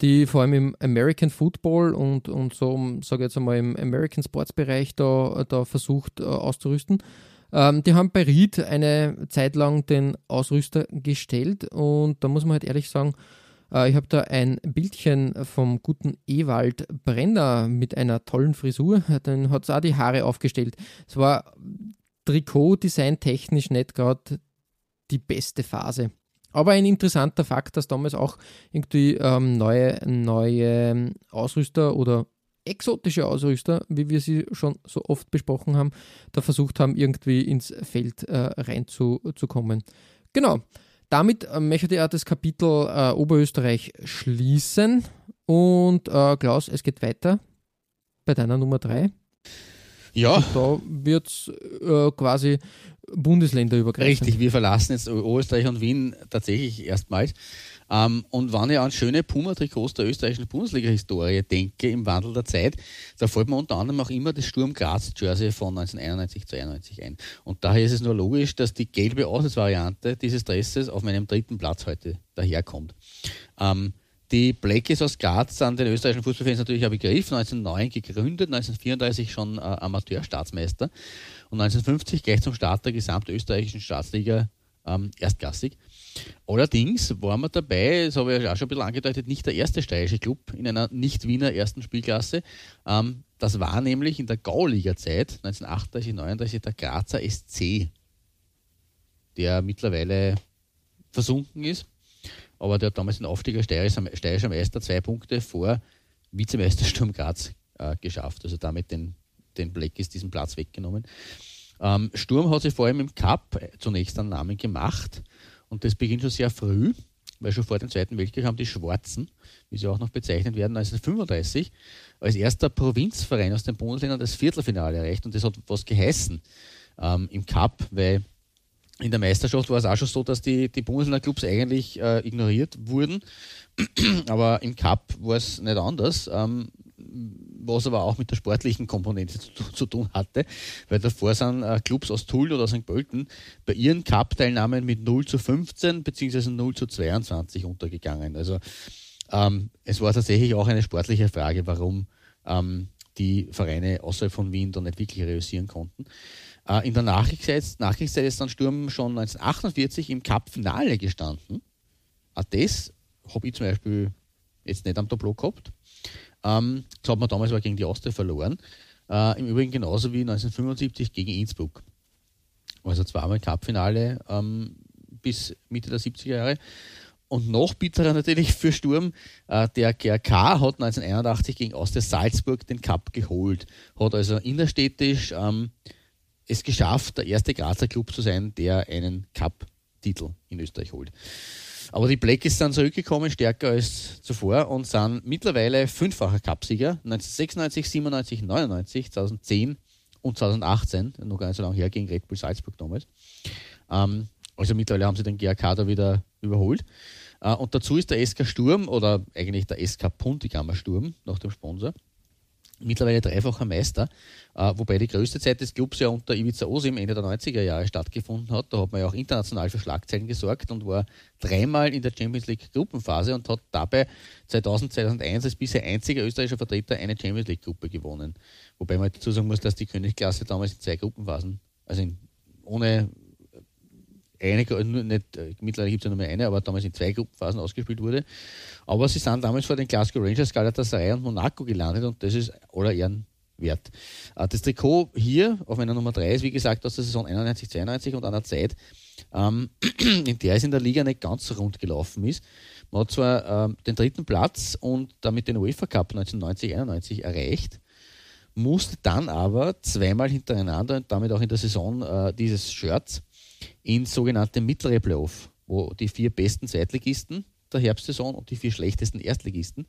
die vor allem im American Football und, und so, sage ich jetzt einmal, im American Sports Bereich da, da versucht äh, auszurüsten. Ähm, die haben bei Ried eine Zeit lang den Ausrüster gestellt und da muss man halt ehrlich sagen, äh, ich habe da ein Bildchen vom guten Ewald Brenner mit einer tollen Frisur, *laughs* den hat es auch die Haare aufgestellt. Es war Trikot-Design technisch nicht gerade die beste Phase. Aber ein interessanter Fakt, dass damals auch irgendwie ähm, neue, neue Ausrüster oder exotische Ausrüster, wie wir sie schon so oft besprochen haben, da versucht haben, irgendwie ins Feld äh, reinzukommen. Genau. Damit äh, möchte ich auch das Kapitel äh, Oberösterreich schließen. Und äh, Klaus, es geht weiter bei deiner Nummer 3. Ja, Da wird es äh, quasi Bundesländerübergreifend. Richtig, wir verlassen jetzt Österreich und Wien tatsächlich erstmals. Ähm, und wenn ich an schöne Puma-Trikots der österreichischen Bundesliga-Historie denke, im Wandel der Zeit, da fällt mir unter anderem auch immer das Sturm Graz-Jersey von 1991, 92 ein. Und daher ist es nur logisch, dass die gelbe Auswärtsvariante dieses Dresses auf meinem dritten Platz heute daherkommt. Ähm, die Blackies aus Graz sind den österreichischen Fußballfans natürlich ein Begriff. 1909 gegründet, 1934 schon äh, Amateurstaatsmeister und 1950 gleich zum Start der gesamtösterreichischen Staatsliga ähm, erstklassig. Allerdings war man dabei, das habe ich auch schon ein bisschen angedeutet, nicht der erste steirische Club in einer nicht-Wiener ersten Spielklasse. Ähm, das war nämlich in der Gauliga-Zeit, 1938, 39, der Grazer SC, der mittlerweile versunken ist. Aber der hat damals den Aufstieg als steirischer Meister zwei Punkte vor Vizemeister Sturm Graz äh, geschafft. Also damit den, den Black ist diesen Platz weggenommen. Ähm, Sturm hat sich vor allem im Cup zunächst einen Namen gemacht und das beginnt schon sehr früh, weil schon vor dem Zweiten Weltkrieg haben die Schwarzen, wie sie auch noch bezeichnet werden, 1935 als erster Provinzverein aus den Bundesländern das Viertelfinale erreicht und das hat was geheißen ähm, im Cup, weil in der Meisterschaft war es auch schon so, dass die, die Bundesländer-Clubs eigentlich äh, ignoriert wurden, *clears throat* aber im Cup war es nicht anders. Ähm, was aber auch mit der sportlichen Komponente zu, zu tun hatte, weil davor sind äh, Clubs aus Tull oder St. Pölten bei ihren Cup-Teilnahmen mit 0 zu 15 bzw. 0 zu 22 untergegangen. Also ähm, es war tatsächlich auch eine sportliche Frage, warum ähm, die Vereine außerhalb von Wien dann nicht wirklich realisieren konnten. Äh, in der Nachkriegszeit, Nachkriegszeit ist dann Sturm schon 1948 im Cup-Finale gestanden. Auch das habe ich zum Beispiel jetzt nicht am Tableau gehabt. Ähm, das hat man damals aber gegen die Austria verloren. Äh, Im Übrigen genauso wie 1975 gegen Innsbruck. Also zweimal Cup-Finale ähm, bis Mitte der 70er Jahre. Und noch bitterer natürlich für Sturm, äh, der GRK hat 1981 gegen Austria Salzburg den Cup geholt. Hat also innerstädtisch ähm, es geschafft, der erste Grazer Club zu sein, der einen Cup-Titel in Österreich holt. Aber die Blackies sind zurückgekommen, stärker als zuvor und sind mittlerweile fünffacher Cupsieger. 1996, 97, 99, 2010 und 2018, noch gar nicht so lange her, gegen Red Bull Salzburg damals. Ähm, also mittlerweile haben sie den GRK da wieder überholt. Äh, und dazu ist der SK Sturm oder eigentlich der SK Puntigammer Sturm nach dem Sponsor mittlerweile dreifacher Meister, äh, wobei die größte Zeit des Clubs ja unter Ivica Osim Ende der 90er Jahre stattgefunden hat. Da hat man ja auch international für Schlagzeilen gesorgt und war dreimal in der Champions League Gruppenphase und hat dabei 2000, 2001 als bisher einziger österreichischer Vertreter eine Champions League Gruppe gewonnen. Wobei man dazu sagen muss, dass die Königsklasse damals in zwei Gruppenphasen, also in, ohne eine, also nicht, äh, mittlerweile gibt es ja nur mehr eine, aber damals in zwei Gruppenphasen ausgespielt wurde. Aber sie sind damals vor den Glasgow Rangers, Galatasaray und Monaco gelandet und das ist aller Ehren wert. Äh, das Trikot hier auf meiner Nummer 3 ist, wie gesagt, aus der Saison 91, 92 und einer Zeit, ähm, *clears throat* in der es in der Liga nicht ganz so rund gelaufen ist. Man hat zwar ähm, den dritten Platz und damit den UEFA Cup 1990, 91 erreicht, musste dann aber zweimal hintereinander und damit auch in der Saison äh, dieses Shirts ins sogenannte mittlere Playoff, wo die vier besten Zweitligisten der Herbstsaison und die vier schlechtesten Erstligisten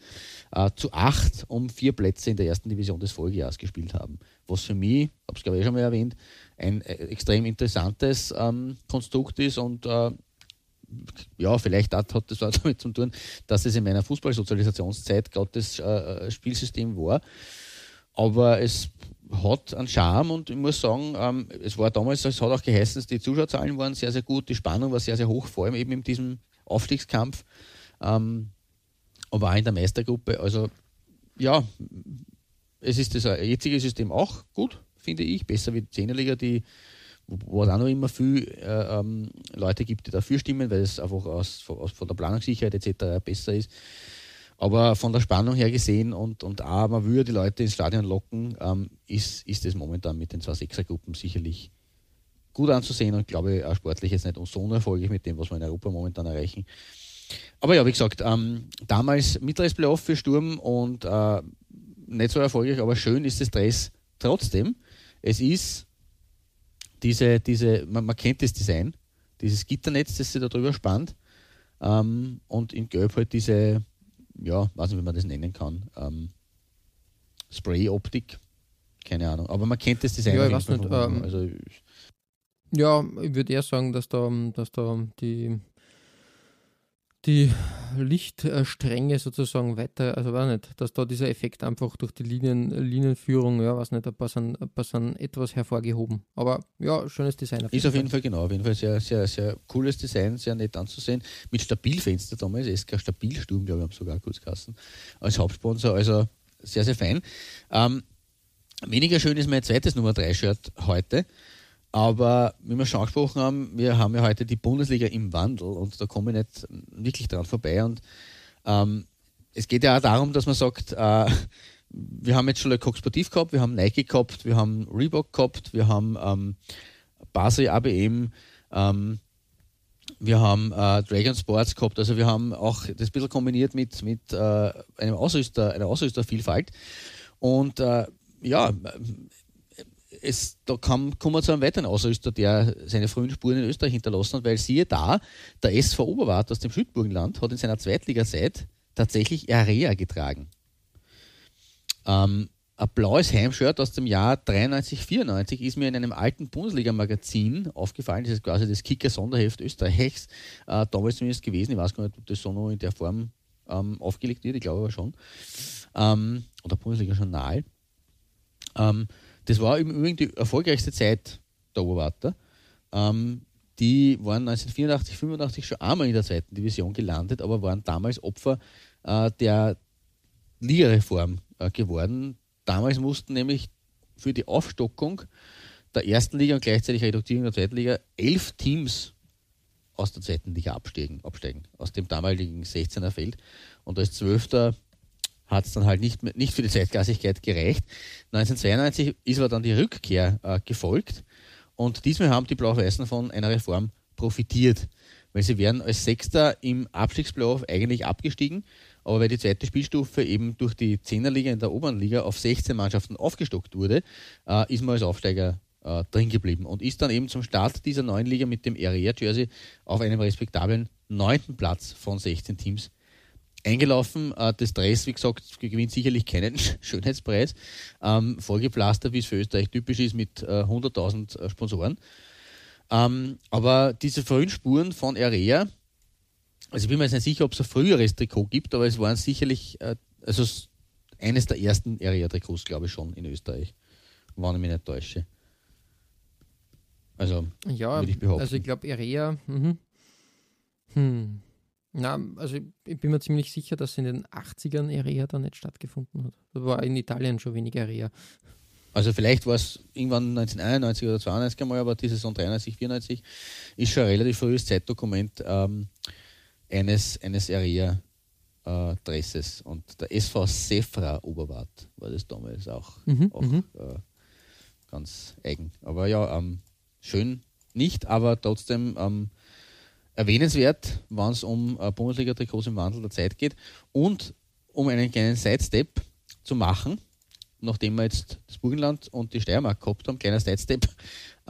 äh, zu acht um vier Plätze in der ersten Division des Folgejahres gespielt haben. Was für mich, habe es glaube ich schon mal erwähnt, ein äh, extrem interessantes ähm, Konstrukt ist und äh, ja, vielleicht hat, hat das auch *laughs* damit zu tun, dass es in meiner Fußballsozialisationszeit gerade das äh, Spielsystem war. Aber es hat einen Charme und ich muss sagen, ähm, es war damals, es hat auch geheißen, die Zuschauerzahlen waren sehr, sehr gut, die Spannung war sehr, sehr hoch, vor allem eben in diesem Aufstiegskampf, ähm, aber auch in der Meistergruppe. Also ja, es ist das jetzige System auch gut, finde ich, besser wie die Zehnerliga, die wo es auch noch immer viel äh, ähm, Leute gibt, die dafür stimmen, weil es einfach aus, aus, von der Planungssicherheit etc. besser ist. Aber von der Spannung her gesehen und, und auch, man würde die Leute ins Stadion locken, ähm, ist, ist es momentan mit den zwei Sechsergruppen sicherlich gut anzusehen und glaube auch sportlich jetzt nicht so unerfolgreich mit dem, was wir in Europa momentan erreichen. Aber ja, wie gesagt, ähm, damals mittleres Playoff für Sturm und äh, nicht so erfolgreich, aber schön ist das Dress trotzdem. Es ist diese, diese man, man kennt das Design, dieses Gitternetz, das sich da drüber spannt ähm, und in Gelb halt diese ja, weiß nicht, wie man das nennen kann, ähm, Spray-Optik, keine Ahnung. Aber man kennt das Design. Ja, ich weiß nicht. Ähm, also, ja, ich würde eher sagen, dass da, dass da die die Lichtstränge sozusagen weiter, also war nicht, dass da dieser Effekt einfach durch die Linien, Linienführung, ja, was nicht, ein paar, sind, ein paar sind etwas hervorgehoben. Aber ja, schönes Design. Auf Ist auf jeden Fall genau, auf jeden Fall sehr, sehr, sehr cooles Design, sehr nett anzusehen. Mit Stabilfenster damals, SK Stabilsturm, glaube ich, haben sogar kurz Kassen als Hauptsponsor, also sehr, sehr fein. Ähm, weniger schön ist mein zweites Nummer 3 Shirt heute. Aber wie wir schon angesprochen haben, wir haben ja heute die Bundesliga im Wandel und da komme ich nicht wirklich dran vorbei. Und ähm, es geht ja auch darum, dass man sagt, äh, wir haben jetzt schon Le Coq Sportiv gehabt, wir haben Nike gehabt, wir haben Reebok gehabt, wir haben ähm, Basel ABM, ähm, wir haben äh, Dragon Sports gehabt, also wir haben auch das ein bisschen kombiniert mit, mit äh, einem Ausrüster, einer Ausrüstervielfalt. Und äh, ja, es, da kam, kommen wir zu einem weiteren Ausrüster, der seine frühen Spuren in Österreich hinterlassen hat, weil siehe da, der SV Oberwart aus dem Südburgenland hat in seiner Zweitliga-Zeit tatsächlich Area getragen. Ähm, ein blaues Heimshirt aus dem Jahr 93, 94 ist mir in einem alten Bundesliga-Magazin aufgefallen. Das ist quasi das Kicker-Sonderheft Österreichs. Äh, damals zumindest gewesen. Ich weiß gar nicht, ob das so noch in der Form ähm, aufgelegt wird. Ich glaube aber schon. Ähm, oder Bundesliga-Journal. Ähm, das war im Übrigen die erfolgreichste Zeit der Oberwarter. Ähm, die waren 1984, 85 schon einmal in der zweiten Division gelandet, aber waren damals Opfer äh, der Ligareform äh, geworden. Damals mussten nämlich für die Aufstockung der ersten Liga und gleichzeitig Reduzierung der zweiten Liga elf Teams aus der zweiten Liga absteigen, absteigen aus dem damaligen 16er Feld. Und als Zwölfter hat es dann halt nicht, nicht für die Zeitklassigkeit gereicht. 1992 ist aber dann die Rückkehr äh, gefolgt und diesmal haben die Blau-Weißen von einer Reform profitiert, weil sie wären als Sechster im Abstiegsplayoff eigentlich abgestiegen, aber weil die zweite Spielstufe eben durch die Zehnerliga in der oberen Liga auf 16 Mannschaften aufgestockt wurde, äh, ist man als Aufsteiger äh, drin geblieben und ist dann eben zum Start dieser neuen Liga mit dem Area-Jersey auf einem respektablen neunten Platz von 16 Teams eingelaufen. Äh, das Dress, wie gesagt, gewinnt sicherlich keinen *laughs* Schönheitspreis. Ähm, vollgeplastert, wie es für Österreich typisch ist, mit äh, 100.000 äh, Sponsoren. Ähm, aber diese frühen Spuren von Area, also ich bin mir jetzt nicht sicher, ob es ein früheres Trikot gibt, aber es waren sicherlich, äh, also eines der ersten Area-Trikots, glaube ich schon, in Österreich, wenn ich mich nicht täusche. Also, ja, würde ich behaupten. Also ich glaube, Area, mhm. hm. Na, also ich bin mir ziemlich sicher, dass in den 80ern Area da nicht stattgefunden hat. Da war in Italien schon weniger Area. Also vielleicht war es irgendwann 1991 oder 92 einmal, aber die Saison 93, 94 ist schon ein relativ frühes Zeitdokument ähm, eines, eines Area äh. Und der SV Sefra Oberwart war das damals auch, mhm, auch mhm. äh, ganz eigen. Aber ja, ähm, schön nicht, aber trotzdem ähm, erwähnenswert, wenn es um äh, Bundesliga-Trikots im Wandel der Zeit geht. Und um einen kleinen Sidestep zu machen, nachdem wir jetzt das Burgenland und die Steiermark gehabt haben, kleiner Sidestep. *laughs*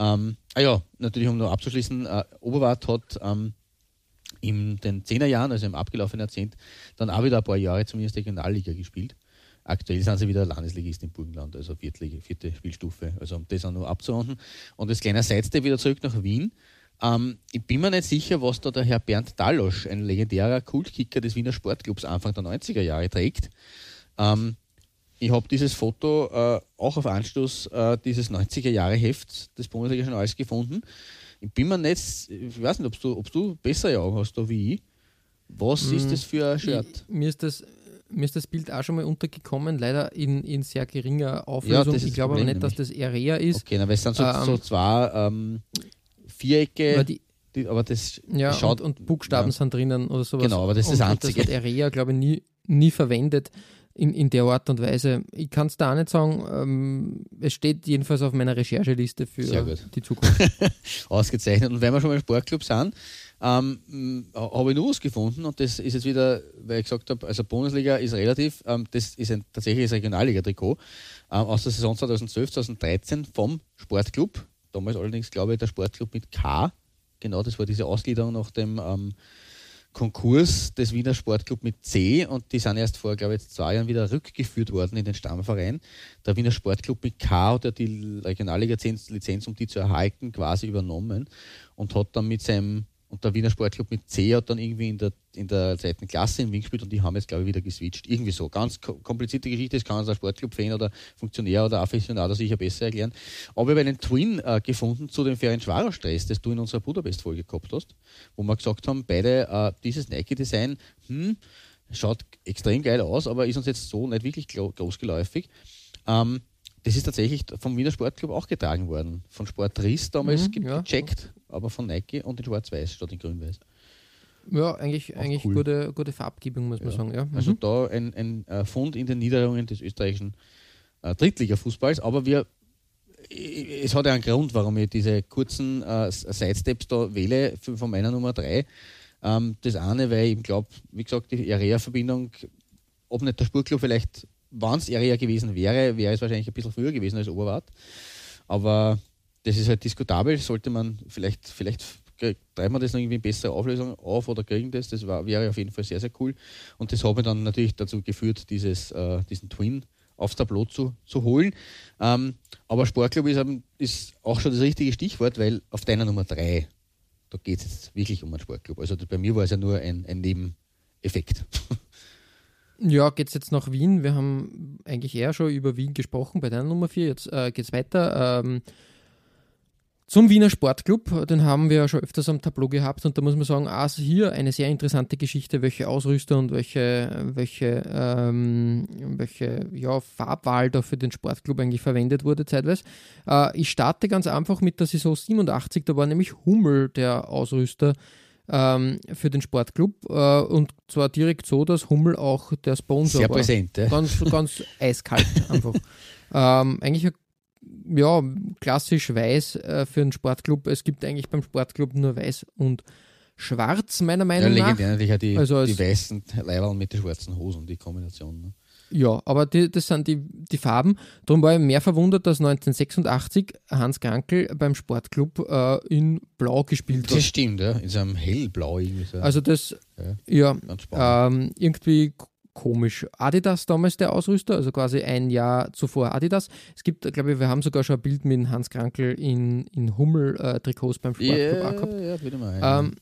Ähm, ah ja, natürlich, um noch abzuschließen, äh, Oberwart hat ähm, in den 10er Jahren, also im abgelaufenen Jahrzehnt, dann auch wieder ein paar Jahre zumindest Regionalliga gespielt. Aktuell sind sie wieder Landesligist im Burgenland, also vierte, vierte Spielstufe, also um das auch noch abzurunden. Und das kleine Sidestep wieder zurück nach Wien. Ähm, ich bin mir nicht sicher, was da der Herr Bernd Dallosch, ein legendärer Kultkicker des Wiener Sportclubs Anfang der 90er Jahre trägt. Ähm, ich habe dieses Foto äh, auch auf Anstoß äh, dieses 90er Jahre Hefts des Bundesliga-Journals gefunden. Ich bin mir nicht, ich weiß nicht, ob du, ob du bessere Augen hast da wie ich. Was mm, ist das für ein Shirt? Ich, mir, ist das, mir ist das Bild auch schon mal untergekommen, leider in, in sehr geringer Auflösung. Ja, ich glaube aber nicht, dass das Area ist. Okay, na, weil es sind so, ähm, so zwei ähm, Vierecke. Die, die, aber das ja, schaut. Und, und Buchstaben ja. sind drinnen oder sowas. Genau, aber das ist das Einzige. Das hat Area, glaube ich, nie, nie verwendet in, in der Art und Weise. Ich kann es da auch nicht sagen. Ähm, es steht jedenfalls auf meiner Rechercheliste für die Zukunft. *laughs* Ausgezeichnet. Und wenn wir schon mal im Sportclub sind, ähm, habe ich nur was gefunden und das ist jetzt wieder, weil ich gesagt habe, also Bundesliga ist relativ, ähm, das ist ein tatsächliches Regionalliga-Trikot ähm, aus der Saison 2012, 2013 vom Sportclub damals allerdings, glaube ich, der Sportclub mit K. Genau, das war diese Ausgliederung nach dem ähm, Konkurs des Wiener Sportclub mit C und die sind erst vor, glaube ich, zwei Jahren wieder rückgeführt worden in den Stammverein. Der Wiener Sportclub mit K hat ja die Regionalliga-Lizenz, um die zu erhalten, quasi übernommen und hat dann mit seinem und der Wiener Sportclub mit C hat dann irgendwie in der, in der zweiten Klasse im Wien gespielt und die haben jetzt, glaube ich, wieder geswitcht. Irgendwie so. Ganz komplizierte Geschichte, das kann uns ein Sportclub-Fan oder Funktionär oder Afficionado sicher besser erklären. Aber wir haben einen Twin äh, gefunden zu dem Ferencvaros-Stress, das du in unserer Budapest-Folge gehabt hast, wo wir gesagt haben, beide äh, dieses Nike-Design, hm, schaut extrem geil aus, aber ist uns jetzt so nicht wirklich großgeläufig. Ähm, das ist tatsächlich vom Wiener Sportclub auch getragen worden. Von Sportriss damals Mhm, ja. Aber von Nike und in Schwarz-Weiß statt in Grün-Weiß. Ja, eigentlich, Auch eigentlich cool. gute, gute Farbgebung, muss man Ja. sagen. Ja. Also Mhm. da ein, ein äh, Fund in den Niederungen des österreichischen äh, Drittliga-Fußballs, aber wir äh, es hat ja einen Grund, warum ich diese kurzen äh, Sidesteps da wähle von meiner Nummer 3. Ähm, das eine, weil ich eben glaube, wie gesagt, die Area-Verbindung, ob nicht der Sportclub vielleicht, wenn es Area gewesen wäre, wäre es wahrscheinlich ein bisschen früher gewesen als Oberwart. Aber das ist halt diskutabel, sollte man vielleicht, vielleicht treiben wir das noch irgendwie in bessere Auflösung auf oder kriegen das, das war, wäre auf jeden Fall sehr, sehr cool. Und das mich dann natürlich dazu geführt, dieses, äh, diesen Twin aufs Tableau zu, zu holen. Ähm, aber Sportclub ist, eben- ist auch schon das richtige Stichwort, weil auf deiner Nummer 3, da geht es wirklich um einen Sportclub. Also bei mir war es ja nur ein, ein Nebeneffekt. *laughs* Ja, geht's jetzt nach Wien? Wir haben eigentlich eher schon über Wien gesprochen bei deiner Nummer 4. Jetzt äh, geht's weiter. Ähm, zum Wiener Sportclub, den haben wir ja schon öfters am Tableau gehabt und da muss man sagen, also hier eine sehr interessante Geschichte, welche Ausrüster und welche, welche, ähm, welche ja, Farbwahl da für den Sportclub eigentlich verwendet wurde zeitweise. Äh, ich starte ganz einfach mit der Saison 87, da war nämlich Hummel der Ausrüster ähm, für den Sportclub äh, und zwar direkt so, dass Hummel auch der Sponsor Sehr war. präsent. Ja. Ganz, ganz eiskalt *laughs* einfach. ähm, eigentlich ein- ja, klassisch weiß äh, für einen Sportclub. Es gibt eigentlich beim Sportclub nur weiß und schwarz, meiner Ja, Meinung nach. legendär natürlich auch die, Also als- die weißen Leiberl mit den schwarzen Hosen, die Kombination. Ne? Ja, aber die, das sind die, die Farben. Darum war ich mehr verwundert, dass 1986 Hans Krankel beim Sportclub äh, in Blau gespielt Das hat. stimmt, ja. in so einem hellblau irgendwie so. Also das, Ja. ja, ähm, irgendwie komisch. Adidas damals der Ausrüster, also quasi ein Jahr zuvor Adidas. Es gibt, glaube ich, wir haben sogar schon ein Bild mit Hans Krankel in, in Hummel-Trikots beim Sportclub ja, gehabt. ja, wieder mal. Ähm,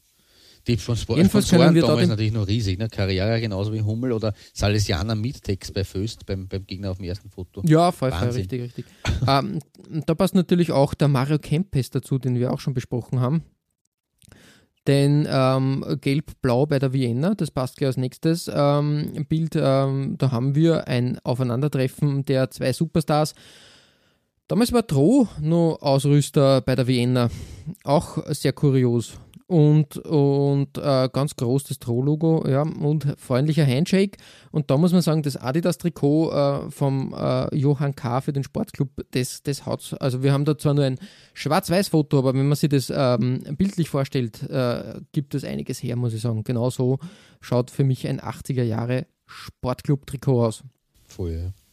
die von Sport jedenfalls von können wir da damals natürlich noch riesig. Ne? Carriera genauso wie Hummel oder Salesianer Midtex bei Föst beim, beim Gegner auf dem ersten Foto. ja, voll, voll, richtig, richtig. *laughs* ähm, da passt natürlich auch der Mario Kempes dazu, den wir auch schon besprochen haben. Denn ähm, Gelb-Blau bei der Vienna, das passt gleich als nächstes ähm, Bild. Ähm, da haben wir ein Aufeinandertreffen der zwei Superstars. Damals war Tro noch Ausrüster bei der Vienna. Auch sehr kurios. Und, und äh, ganz groß das Tro-Logo, ja, und freundlicher Handshake. Und da muss man sagen, das Adidas-Trikot äh, vom äh, Johann K. für den Sportclub, das, das haut's. Also wir haben da zwar nur ein Schwarz-Weiß-Foto, aber wenn man sich das ähm, bildlich vorstellt, äh, gibt es einiges her, muss ich sagen. Genau so schaut für mich ein 80er Jahre Sportclub-Trikot aus. Voll, ja.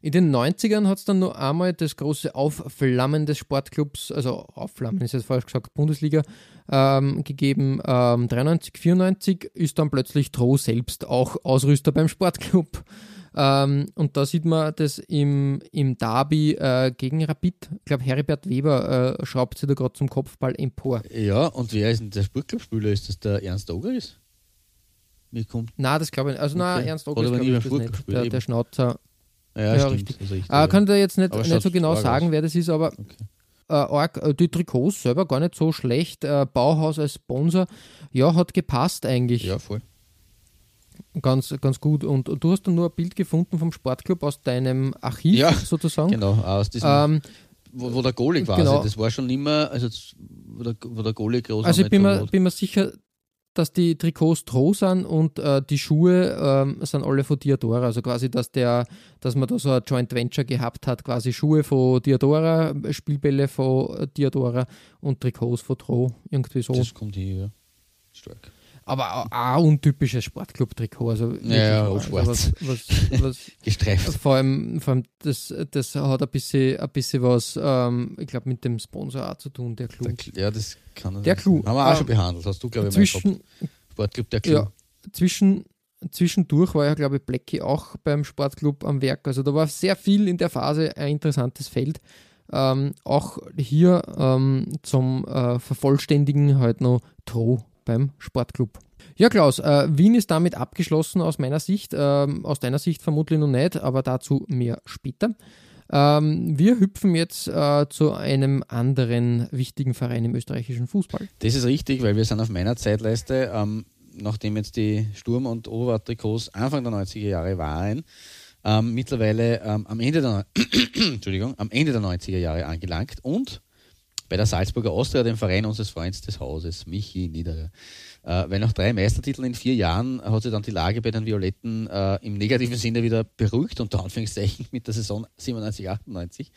In den 90ern hat es dann noch einmal das große Aufflammen des Sportclubs, also Aufflammen ist jetzt falsch gesagt, Bundesliga, ähm, gegeben. Ähm, 93, 94 ist dann plötzlich Tro selbst auch Ausrüster beim Sportclub. Ähm, und da sieht man das im, im Derby äh, gegen Rapid. Ich glaube, Heribert Weber äh, schraubt sich da gerade zum Kopfball empor. Ja, und wer ist denn der Sportclubspieler? Ist das der Ernst Ogeris? Mir kommt. Na, das glaube ich nicht. Also, na, Okay. Ernst Hat August aber glaube ich das nicht. Der, der Schnauzer. Ja, Ja, stimmt. richtig. Also ich, Äh, kann jetzt nicht, nicht so genau sagen, aus. wer das ist, aber Okay. äh, arg, äh, die Trikots selber gar nicht so schlecht. Äh, Bauhaus als Sponsor, ja, hat gepasst eigentlich. Ja, voll. Ganz, ganz gut. Und, und du hast dann nur ein Bild gefunden vom Sportclub aus deinem Archiv Ja, sozusagen. Genau, aus diesem, Ähm, wo, wo der Goalie quasi, genau. das war schon immer, also wo der, wo der Goalie groß also ich bin mir, bin mir sicher, dass die Trikots Tro sind und äh, die Schuhe ähm, sind alle von Diadora. Also quasi, dass der, dass man da so ein Joint Venture gehabt hat, quasi Schuhe von Diadora, Spielbälle von Diadora und Trikots von Tro. Irgendwie so. Das kommt hier, ja. Stark. Aber auch ein untypisches Sportclub-Trikot. Also wirklich, ja, auch also schwarz. Was, was, was, *laughs* Gestreift. vor allem, vor allem das, das hat ein bisschen, ein bisschen was, ähm, ich glaube, mit dem Sponsor auch zu tun, der Clou. Der Ja, das kann Der Clou. Haben wir auch Ähm, schon behandelt, hast du, glaube ich. Zwischen, Sportclub der Clou. ja, zwischen, zwischendurch war ja, glaube ich, Blackie auch beim Sportclub am Werk. Also da war sehr viel in der Phase ein interessantes Feld. Ähm, auch hier ähm, zum äh, Vervollständigen halt noch Tro beim Sportclub. Ja, Klaus, äh, Wien ist damit abgeschlossen aus meiner Sicht, ähm, aus deiner Sicht vermutlich noch nicht, aber dazu mehr später. Ähm, wir hüpfen jetzt äh, zu einem anderen wichtigen Verein im österreichischen Fußball. Das ist richtig, weil wir sind auf meiner Zeitleiste, ähm, nachdem jetzt die Sturm- und Oberwart-Trikots Anfang der 90er Jahre waren, ähm, mittlerweile ähm, am, Ende der, *coughs* am Ende der 90er Jahre angelangt und bei der Salzburger Austria, dem Verein unseres Freundes des Hauses, Michi Niederer. Äh, weil nach drei Meistertiteln in vier Jahren hat sich dann die Lage bei den Violetten äh, im negativen Sinne wieder beruhigt, unter Anführungszeichen, *laughs* mit der Saison 97, 98.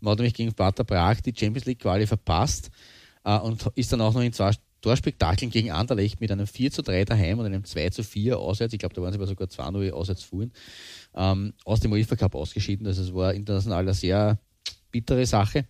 Man hat nämlich gegen Sparta Prag die Champions League Quali verpasst äh, und ist dann auch noch in zwei Torspektakeln gegen Anderlecht mit einem 4 zu 3 daheim und einem 2 zu 4 auswärts, ich glaube, da waren sie aber sogar 2-0 auswärts fuhren, ähm, aus dem UEFA Cup ausgeschieden. Also es war international eine sehr bittere Sache.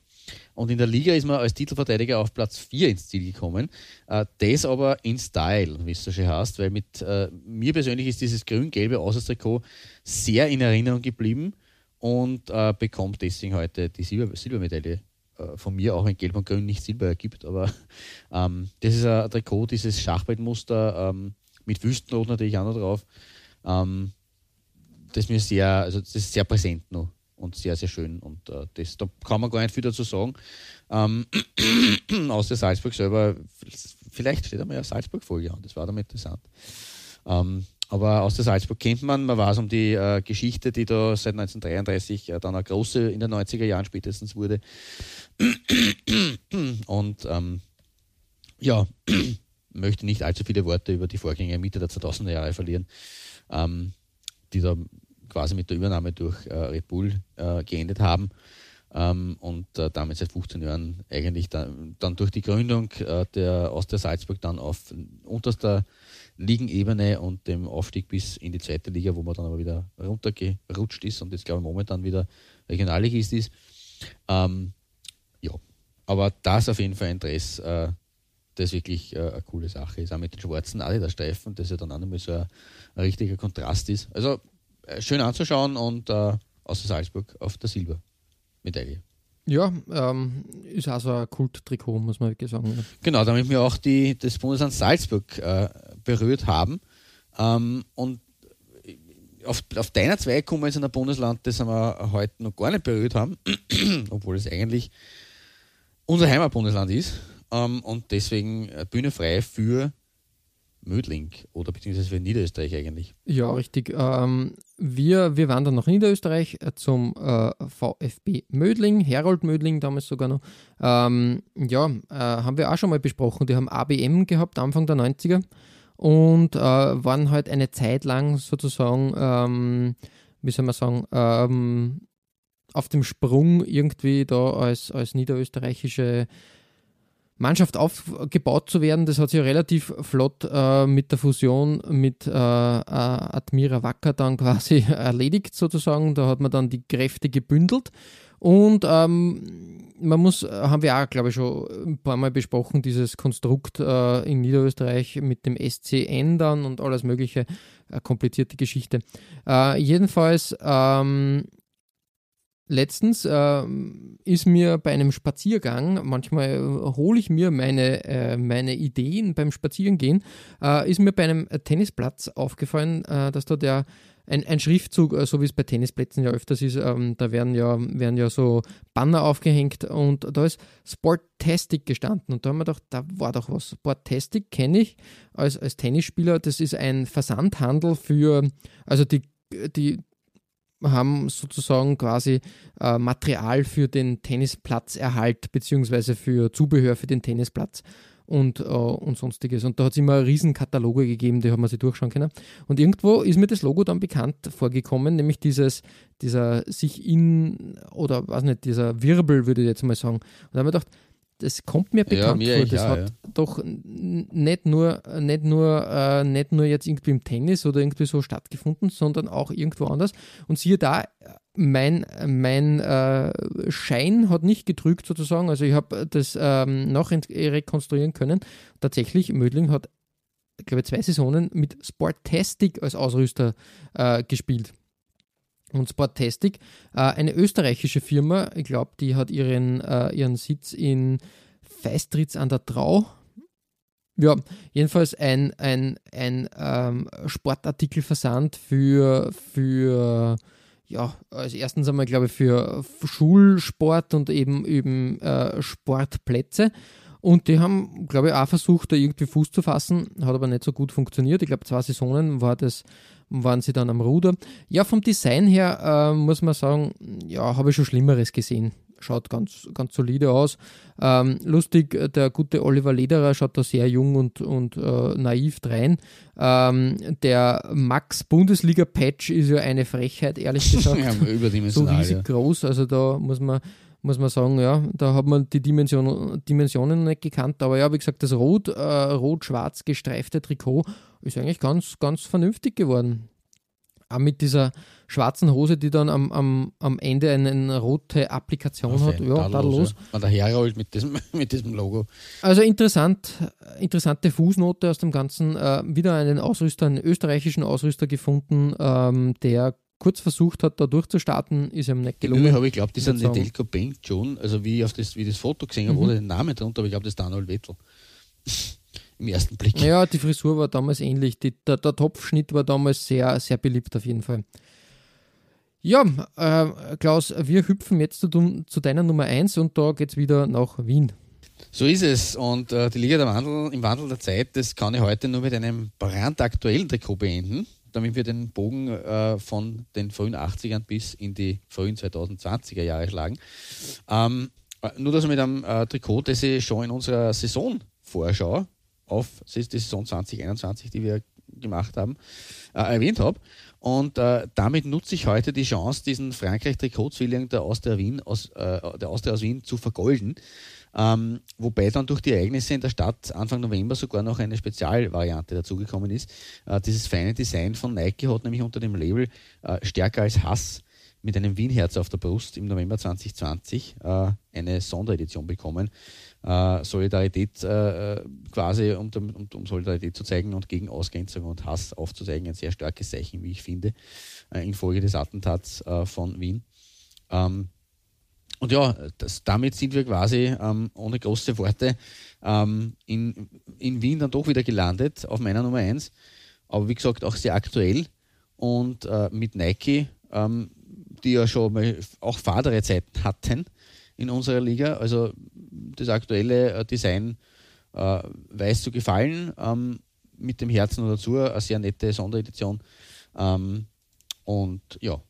Und in der Liga ist man als Titelverteidiger auf Platz 4 ins Ziel gekommen. Äh, das aber in Style, wie es so schön heißt, weil mit äh, mir persönlich ist dieses grün-gelbe Auswärtstrikot sehr in Erinnerung geblieben und äh, bekommt deswegen heute die Silber Silbermedaille äh, von mir, auch wenn Gelb und Grün nicht Silber ergibt. Aber *laughs* ähm, das ist ein Trikot, dieses Schachbrettmuster ähm, mit Wüstenrot natürlich auch noch drauf. Ähm, das mir sehr, also das ist sehr präsent noch und sehr, sehr schön. Und äh, das, da kann man gar nicht viel dazu sagen. Ähm, *clears throat* außer Salzburg selber, vielleicht steht einmal eine Salzburg-Folge an, das war damit interessant. Ähm, aber aus der Salzburg kennt man, man weiß um die äh, Geschichte, die da seit 1933 äh, dann eine große in den 90er Jahren spätestens wurde. *clears throat* Und ähm, ja, *clears throat* möchte nicht allzu viele Worte über die Vorgänge Mitte der 2000er Jahre verlieren, ähm, die da quasi mit der Übernahme durch äh, Red Bull äh, geendet haben. Ähm, und äh, damit seit 15 Jahren eigentlich dann, dann durch die Gründung äh, der Austria Salzburg dann auf unterster Ligenebene und dem Aufstieg bis in die zweite Liga, wo man dann aber wieder runtergerutscht ist und jetzt glaube ich momentan wieder Regionalligist ist. Ähm, ja, aber das auf jeden Fall ein Dress, äh, das wirklich äh, eine coole Sache ist. Auch mit den schwarzen Adidas-Streifen, das ja dann auch nochmal so ein, ein richtiger Kontrast ist. Also schön anzuschauen und äh, außer Salzburg auf der Silbermedaille. Ja, ähm, ist also ein Kult-Trikot, muss man wirklich sagen. Ja. Genau, damit wir auch die, das Bundesland Salzburg äh, berührt haben. Ähm, und auf, auf deiner zwei kommen wir jetzt in ein Bundesland, das wir heute noch gar nicht berührt haben, *clears throat* obwohl es eigentlich unser Heimatbundesland ist. Ähm, und deswegen äh, Bühne frei für Mödling oder beziehungsweise für Niederösterreich eigentlich. Ja, richtig. Ähm, wir, wir wandern nach Niederösterreich äh, zum äh, VfB Mödling, Herold Mödling damals sogar noch. Ähm, ja, äh, haben wir auch schon mal besprochen. Die haben ABM gehabt, Anfang der 90er und äh, waren halt eine Zeit lang sozusagen, ähm, wie soll man sagen, ähm, auf dem Sprung irgendwie da als, als niederösterreichische Mannschaft aufgebaut zu werden. Das hat sich relativ flott äh, mit der Fusion mit äh, äh, Admira Wacker dann quasi *laughs* erledigt sozusagen. Da hat man dann die Kräfte gebündelt. Und ähm, man muss, haben wir auch, glaube ich, schon ein paar Mal besprochen, dieses Konstrukt äh, in Niederösterreich mit dem SCN dann und alles Mögliche. Eine komplizierte Geschichte. Äh, jedenfalls ähm, letztens äh, ist mir bei einem Spaziergang, manchmal hole ich mir meine, äh, meine Ideen beim Spazierengehen, äh, ist mir bei einem Tennisplatz aufgefallen, äh, dass da der ein, ein Schriftzug, äh, so wie es bei Tennisplätzen ja öfters ist, ähm, da werden ja, werden ja so Banner aufgehängt und da ist Sportastic gestanden und da haben wir gedacht, da war doch was. Sportastic kenne ich als, als Tennisspieler, das ist ein Versandhandel für, also die, die, haben sozusagen quasi äh, Material für den Tennisplatzerhalt beziehungsweise für Zubehör für den Tennisplatz und, äh, und sonstiges. Und da hat es immer riesen Kataloge gegeben, die haben wir sich durchschauen können. Und irgendwo ist mir das Logo dann bekannt vorgekommen, nämlich dieses, dieser sich in, oder was nicht, dieser Wirbel, würde ich jetzt mal sagen. Und da haben wir gedacht, das kommt mir bekannt ja, mir vor. Das ja, hat ja. doch nicht nur, nicht, nur, äh, nicht nur jetzt irgendwie im Tennis oder irgendwie so stattgefunden, sondern auch irgendwo anders. Und siehe da, mein, mein äh, Schein hat nicht getrügt sozusagen. Also ich habe das ähm, noch rekonstruieren können. Tatsächlich, Mödling hat, glaube ich, zwei Saisonen mit Sportastic als Ausrüster äh, gespielt und Sportastic, äh, eine österreichische Firma, ich glaube, die hat ihren, äh, ihren Sitz in Feistritz an der Trau. Ja, jedenfalls ein, ein, ein ähm, Sportartikelversand für, für ja, als erstens einmal, glaube ich, für Schulsport und eben, eben äh, Sportplätze. Und die haben, glaube ich, auch versucht, da irgendwie Fuß zu fassen, hat aber nicht so gut funktioniert. Ich glaube, zwei Saisonen war das, waren sie dann am Ruder. Ja, vom Design her äh, muss man sagen, ja, habe ich schon Schlimmeres gesehen. Schaut ganz, ganz solide aus. Ähm, lustig, der gute Oliver Lederer schaut da sehr jung und, und äh, naiv drein. Ähm, der Max Bundesliga-Patch ist ja eine Frechheit, ehrlich *laughs* gesagt. ja, so riesig ja. groß, also da muss man muss man sagen, ja, da hat man die Dimension, Dimensionen nicht gekannt. Aber ja, wie gesagt, das rot, äh, rot-schwarz gestreifte Trikot ist eigentlich ganz, ganz vernünftig geworden. Auch mit dieser schwarzen Hose, die dann am, am, am Ende eine, eine rote Applikation okay, hat. Ja, da los. Ja. Da herrollt mit diesem, *laughs* mit diesem Logo. Also interessant, interessante Fußnote aus dem Ganzen. Äh, wieder einen Ausrüster, einen österreichischen Ausrüster gefunden, ähm, der kurz versucht hat, da durchzustarten, ist ihm nicht gelungen. Ich habe ich glaube, dieser Nedelko Bank John, also wie ich auf das, wie das Foto gesehen habe, mhm. wurde der Name drunter, aber ich glaube, das ist Daniel Wettel. *laughs* Im ersten Blick. Ja, die Frisur war damals ähnlich. Die, der, der Topfschnitt war damals sehr, sehr beliebt auf jeden Fall. Ja, äh, Klaus, wir hüpfen jetzt zu, zu deiner Nummer 1 und da geht es wieder nach Wien. So ist es. Und äh, die Liga der Wandel, im Wandel der Zeit, das kann ich heute nur mit einem brandaktuellen Trikot beenden damit wir den Bogen äh, von den frühen 80ern bis in die frühen 2020er Jahre schlagen. Ähm, äh, nur, dass ich mit einem äh, Trikot, das ich schon in unserer Saisonvorschau auf die Saison 2021, die wir gemacht haben, äh, erwähnt habe. Und äh, damit nutze ich heute die Chance, diesen Frankreich-Trikotzwilling der äh, der Austria aus Wien zu vergolden. Ähm, wobei dann durch die Ereignisse in der Stadt Anfang November sogar noch eine Spezialvariante dazugekommen ist. Äh, dieses feine Design von Nike hat nämlich unter dem Label äh, Stärker als Hass mit einem Wienherz auf der Brust im November 2020 äh, eine Sonderedition bekommen. Äh, Solidarität äh, äh, quasi, um, um, um, Solidarität zu zeigen und gegen Ausgrenzung und Hass aufzuzeigen. Ein sehr starkes Zeichen, wie ich finde, infolge des Attentats von Wien. Ähm, und ja, das, damit sind wir quasi ähm, ohne große Worte ähm, in, in Wien dann doch wieder gelandet, auf meiner Nummer 1. Aber wie gesagt, auch sehr aktuell. Und äh, mit Nike, ähm, die ja schon mal auch fadere Zeiten hatten in unserer Liga. Also das aktuelle äh, Design äh, weiß zu gefallen. Ähm, mit dem Herzen dazu, eine sehr nette Sonderedition. Ähm, und ja,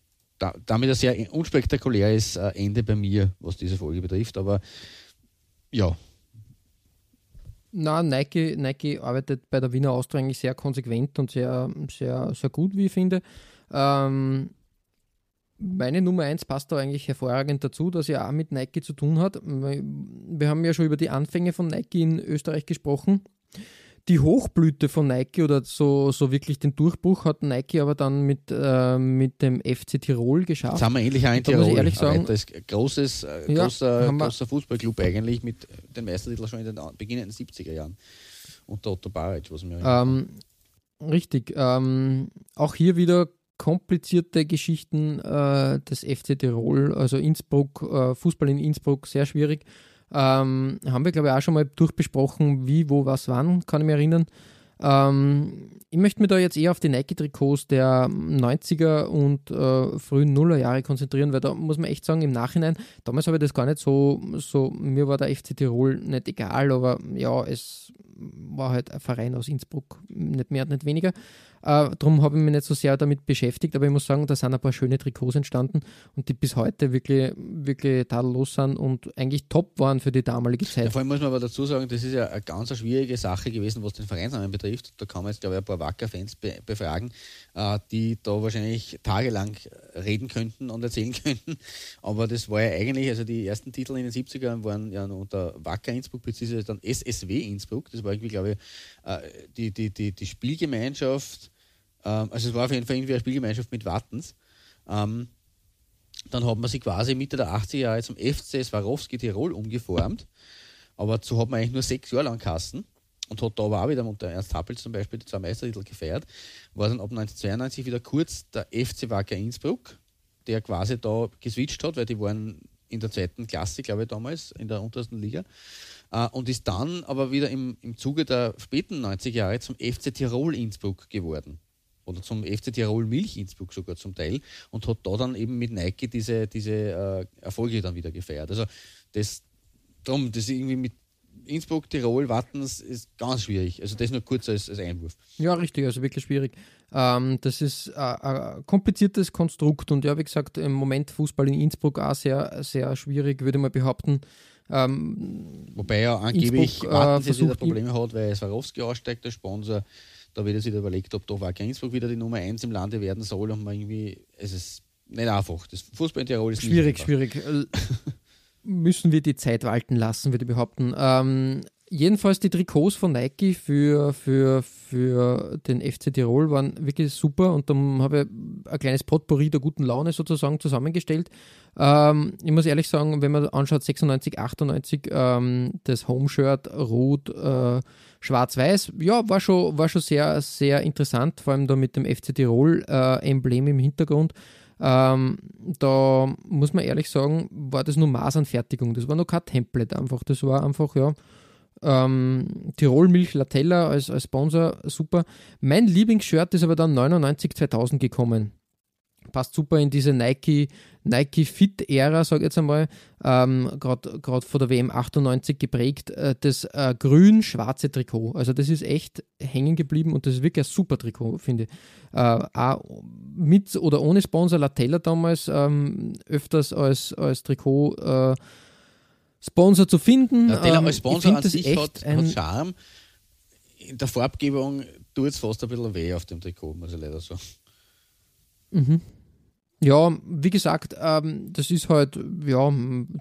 da, damit ein sehr unspektakuläres äh, Ende bei mir, was diese Folge betrifft. Aber ja. Na, Nike, Nike arbeitet bei der Wiener Austria eigentlich sehr konsequent und sehr, sehr, sehr gut, wie ich finde. Ähm, meine Nummer 1 passt da eigentlich hervorragend dazu, dass er auch mit Nike zu tun hat. Wir haben ja schon über die Anfänge von Nike in Österreich gesprochen die Hochblüte von Nike oder so, so wirklich den Durchbruch hat Nike aber dann mit, äh, mit dem FC Tirol geschafft. Das haben wir ähnlich auch in Tirol. Ehrlich sagen, das ist großes, äh, ja, großer, großer Fußballclub eigentlich mit den Meistertiteln schon in den beginnenden 70er Jahren. Unter Otto Baric, was mir ähm, Richtig. Ähm, auch hier wieder komplizierte Geschichten äh, des FC Tirol, also Innsbruck, äh, Fußball in Innsbruck, sehr schwierig. Ähm, haben wir, glaube ich, auch schon mal durchbesprochen, wie, wo, was, wann, kann ich mich erinnern. Ähm, ich möchte mich da jetzt eher auf die Nike-Trikots der 90er und äh, frühen Nullerjahre konzentrieren, weil da muss man echt sagen, im Nachhinein, damals habe ich das gar nicht so, so, mir war der FC Tirol nicht egal, aber ja, es war halt ein Verein aus Innsbruck, nicht mehr und nicht weniger. Äh, darum habe ich mich nicht so sehr damit beschäftigt, aber ich muss sagen, da sind ein paar schöne Trikots entstanden und die bis heute wirklich, wirklich tadellos sind und eigentlich top waren für die damalige Zeit. Ja, vor allem muss man aber dazu sagen, das ist ja eine ganz schwierige Sache gewesen, was den Vereinsnamen betrifft. Da kann man jetzt, glaube ich, ein paar Wacker-Fans be befragen, äh, die da wahrscheinlich tagelang reden könnten und erzählen *laughs* könnten. Aber das war ja eigentlich, also die ersten Titel in den 70ern waren ja unter Wacker Innsbruck, beziehungsweise dann SSW Innsbruck. Das war irgendwie, glaube ich, äh, die, die, die, die Spielgemeinschaft ähm, also es war auf jeden Fall irgendwie eine Spielgemeinschaft mit Wattens. Ähm, dann hat man sich quasi Mitte der 80er Jahre zum FC Swarovski Tirol umgeformt. Aber so hat man eigentlich nur sechs Jahre lang Kassen und hat da aber auch wieder unter Ernst Happel zum Beispiel die zwei Meistertitel gefeiert. War dann ab 1992 wieder kurz der FC Wacker Innsbruck, der quasi da geswitcht hat, weil die waren in der zweiten Klasse, glaube ich, damals, in der untersten Liga. Äh, und ist dann aber wieder im, im Zuge der späten 90er Jahre zum FC Tirol Innsbruck geworden oder zum FC Tirol Milch Innsbruck sogar zum Teil und hat da dann eben mit Nike diese, diese äh, Erfolge dann wieder gefeiert. Also das drum, das irgendwie mit Innsbruck, Tirol, Wattens ist ganz schwierig. Also das nur kurz als, als Einwurf. Ja, richtig, also wirklich schwierig. Ähm, das ist äh, ein kompliziertes Konstrukt und ja, wie gesagt, im Moment Fußball in Innsbruck auch sehr, sehr schwierig, würde mal behaupten. Ähm, Wobei er angeblich Innsbruck, äh, versucht Probleme hat, weil Swarovski aussteigt, der Sponsor. Da wird er sich überlegt, ob doch Wacker Innsbruck wieder die Nummer 1 im Lande werden soll und man irgendwie, es ist nicht einfach. Das Fußball in Tirol ist Schwierig, schwierig. Äh, Müssen wir die Zeit walten lassen, würde ich behaupten. Ähm, jedenfalls die Trikots von Nike für, für, für den FC Tirol waren wirklich super und dann habe ich ein kleines Potpourri der guten Laune sozusagen zusammengestellt. Ähm, ich muss ehrlich sagen, wenn man anschaut, 96, 98, ähm, das Homeshirt rot, äh, schwarz-weiß, ja, war schon, war schon sehr, sehr interessant, vor allem da mit dem FC Tirol-Emblem im Hintergrund. Ähm, da muss man ehrlich sagen, war das nur Maßanfertigung. Das war noch kein Template einfach. Das war einfach, ja, ähm, Tirol Milch Latella als, als Sponsor, super. Mein Lieblingsshirt ist aber dann 99 2000 gekommen. Passt super in diese Nike, Nike Fit-Ära, sage ich jetzt einmal, ähm, gerade von der WM 98 geprägt, äh, das äh, grün-schwarze Trikot. Also das ist echt hängen geblieben und das ist wirklich ein super Trikot, finde ich. Äh, auch mit oder ohne Sponsor Latella damals ähm, öfters als, als Trikot äh, Sponsor zu finden. Latella Ähm, als ich Sponsor an sich echt hat, ein- hat Charme. In der Farbgebung tut es fast ein bisschen weh auf dem Trikot, muss ich leider sagen. Ja, wie gesagt, ähm, das ist halt, ja,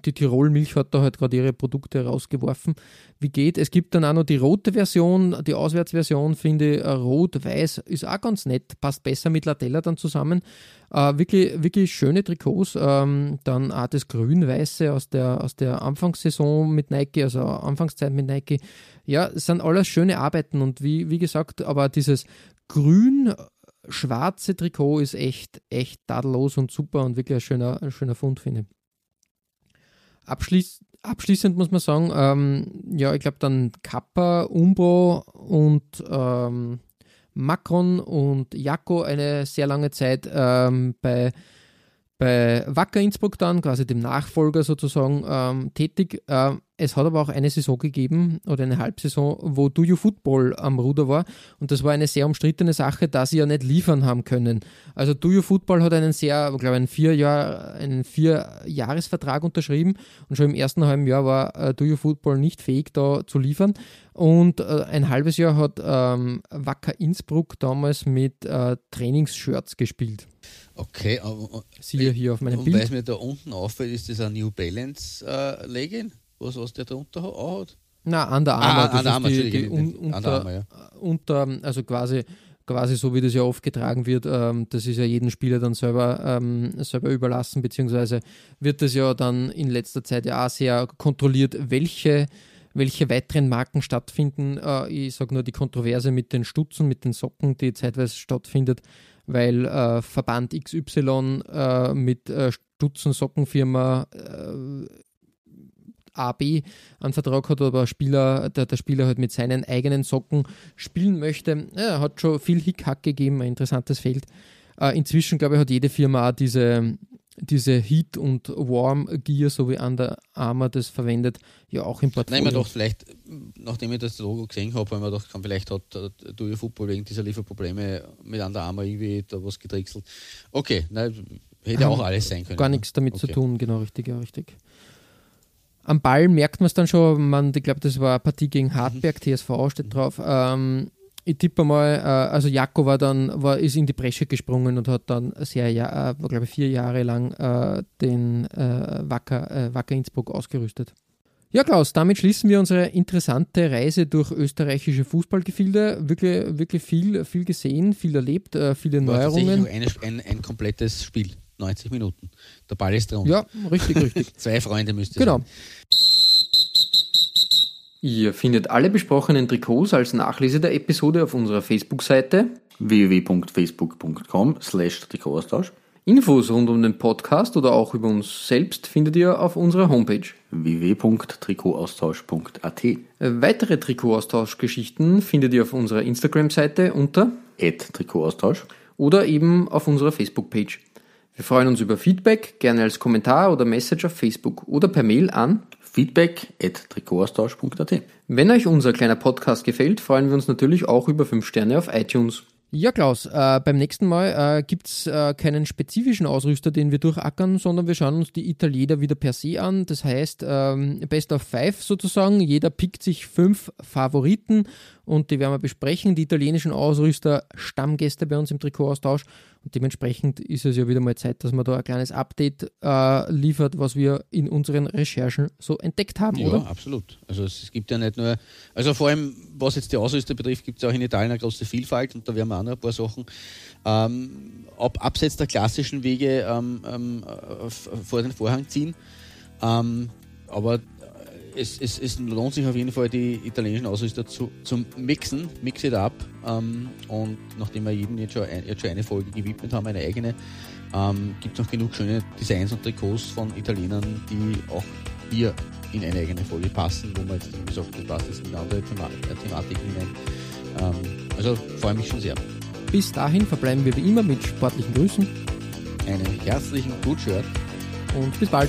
die Tirol Milch hat da halt gerade ihre Produkte rausgeworfen. Wie geht? Es gibt dann auch noch die rote Version, die Auswärtsversion, finde ich, äh, rot-weiß ist auch ganz nett, passt besser mit Latella dann zusammen. Äh, wirklich, wirklich schöne Trikots. Ähm, dann auch das grün-weiße aus der, aus der Anfangssaison mit Nike, also Anfangszeit mit Nike. Ja, es sind alles schöne Arbeiten und wie, wie gesagt, aber dieses grün schwarze Trikot ist echt, echt tadellos und super und wirklich ein schöner, ein schöner Fund, finde ich. Abschließ, abschließend muss man sagen, ähm, ja, ich glaube dann Kappa, Umbro und ähm, Macron und Jaco eine sehr lange Zeit ähm, bei, bei Wacker Innsbruck dann, quasi dem Nachfolger sozusagen, ähm, tätig. Ähm, es hat aber auch eine Saison gegeben oder eine Halbsaison, wo Do You Football am Ruder war und das war eine sehr umstrittene Sache, da sie ja nicht liefern haben können. Also Do You Football hat einen sehr, ich glaube einen vier Jahr, einen vier Jahresvertrag unterschrieben und schon im ersten halben Jahr war äh, Do You Football nicht fähig, da zu liefern. Und äh, ein halbes Jahr hat ähm, Wacker Innsbruck damals mit äh, Trainingsshirts gespielt. Okay, aber, Siehe hier auf meinem und Bild. es mir da unten auffällt, ist das ein New Balance äh, Legging, was, was der drunter hat- auch hat. Na, Under Armour. Ah, das Under Armour, ist die, die un, unter, ja. unter, also quasi, quasi so wie das ja oft getragen wird, ähm, das ist ja jedem Spieler dann selber, ähm, selber überlassen, beziehungsweise wird das ja dann in letzter Zeit ja auch sehr kontrolliert, welche, welche weiteren Marken stattfinden. Äh, ich sage nur die Kontroverse mit den Stutzen, mit den Socken, die zeitweise stattfindet, weil äh, Verband XY äh, mit äh, Stutzen-Sockenfirma äh, AB einen Vertrag hat, aber ein Spieler, der, der Spieler halt mit seinen eigenen Socken spielen möchte. Ja, hat schon viel Hickhack gegeben, ein interessantes Feld. Äh, inzwischen, glaube ich, hat jede Firma auch diese, diese Heat- und Warm-Gear, so wie Under Armour das verwendet, ja auch im Nein, Portfolio. ich mir gedacht, vielleicht, nachdem ich das Logo gesehen habe, habe ich mir gedacht, kann, vielleicht hat You Football wegen dieser Lieferprobleme mit Under Armour irgendwie da was getrickselt. Okay, nein, hätte auch alles sein können. Gar nichts damit zu Okay. tun, genau, richtig, ja, richtig. Am Ball merkt man es dann schon, man, ich glaube, das war eine Partie gegen Hartberg, TSV steht drauf. Ähm, ich tippe mal, äh, also Jako war dann, war, ist in die Bresche gesprungen und hat dann sehr, ja, äh, glaube ich, vier Jahre lang äh, den äh, Wacker, äh, Wacker Innsbruck ausgerüstet. Ja, Klaus, damit schließen wir unsere interessante Reise durch österreichische Fußballgefilde. Wirklich, wirklich viel, viel gesehen, viel erlebt, äh, viele War Neuerungen. eine, ein, ein komplettes Spiel, 90 Minuten. Der Ball ist drum. Ja, richtig, richtig. *laughs* Zwei Freunde müsste Genau. sein. Ihr findet alle besprochenen Trikots als Nachlese der Episode auf unserer Facebook-Seite. www.facebook.com slash Trikotaustausch Infos rund um den Podcast oder auch über uns selbst findet ihr auf unserer Homepage. www.trikotaustausch.at Weitere Trikotaustauschgeschichten findet ihr auf unserer Instagram-Seite unter at Trikotaustausch oder eben auf unserer Facebook-Page. Wir freuen uns über Feedback, gerne als Kommentar oder Message auf Facebook oder per Mail an feedback at trikotaustausch.at. Wenn euch unser kleiner Podcast gefällt, freuen wir uns natürlich auch über 5 Sterne auf iTunes. Ja, Klaus, äh, beim nächsten Mal äh, gibt es äh, keinen spezifischen Ausrüster, den wir durchackern, sondern wir schauen uns die Italiener wieder per se an. Das heißt, ähm, Best of Five sozusagen. Jeder pickt sich fünf Favoriten und die werden wir besprechen. Die italienischen Ausrüster, Stammgäste bei uns im Trikotaustausch. Und dementsprechend ist es ja wieder mal Zeit, dass man da ein kleines Update äh, liefert, was wir in unseren Recherchen so entdeckt haben, ja, oder? Ja, absolut. Also es gibt ja nicht nur, also vor allem was jetzt die Ausrüster betrifft, gibt es auch in Italien eine große Vielfalt und da werden wir auch noch ein paar Sachen ähm, ab, abseits der klassischen Wege ähm, ähm, vor den Vorhang ziehen. Ähm, aber es, es, es, lohnt sich auf jeden Fall, die italienischen Ausrüster zu, zum Mixen, Mix it up. Ähm, und nachdem wir jedem jetzt schon, ein, jetzt schon eine Folge gewidmet haben, eine eigene, ähm, gibt es noch genug schöne Designs und Trikots von Italienern, die auch hier in eine eigene Folge passen, wo man jetzt, wie gesagt, das passt jetzt in andere Thema äh, Thematiken hinein. Ähm, also freue mich schon sehr. Bis dahin verbleiben wir wie immer mit sportlichen Grüßen. Einen herzlichen Good Shirt. Und bis bald.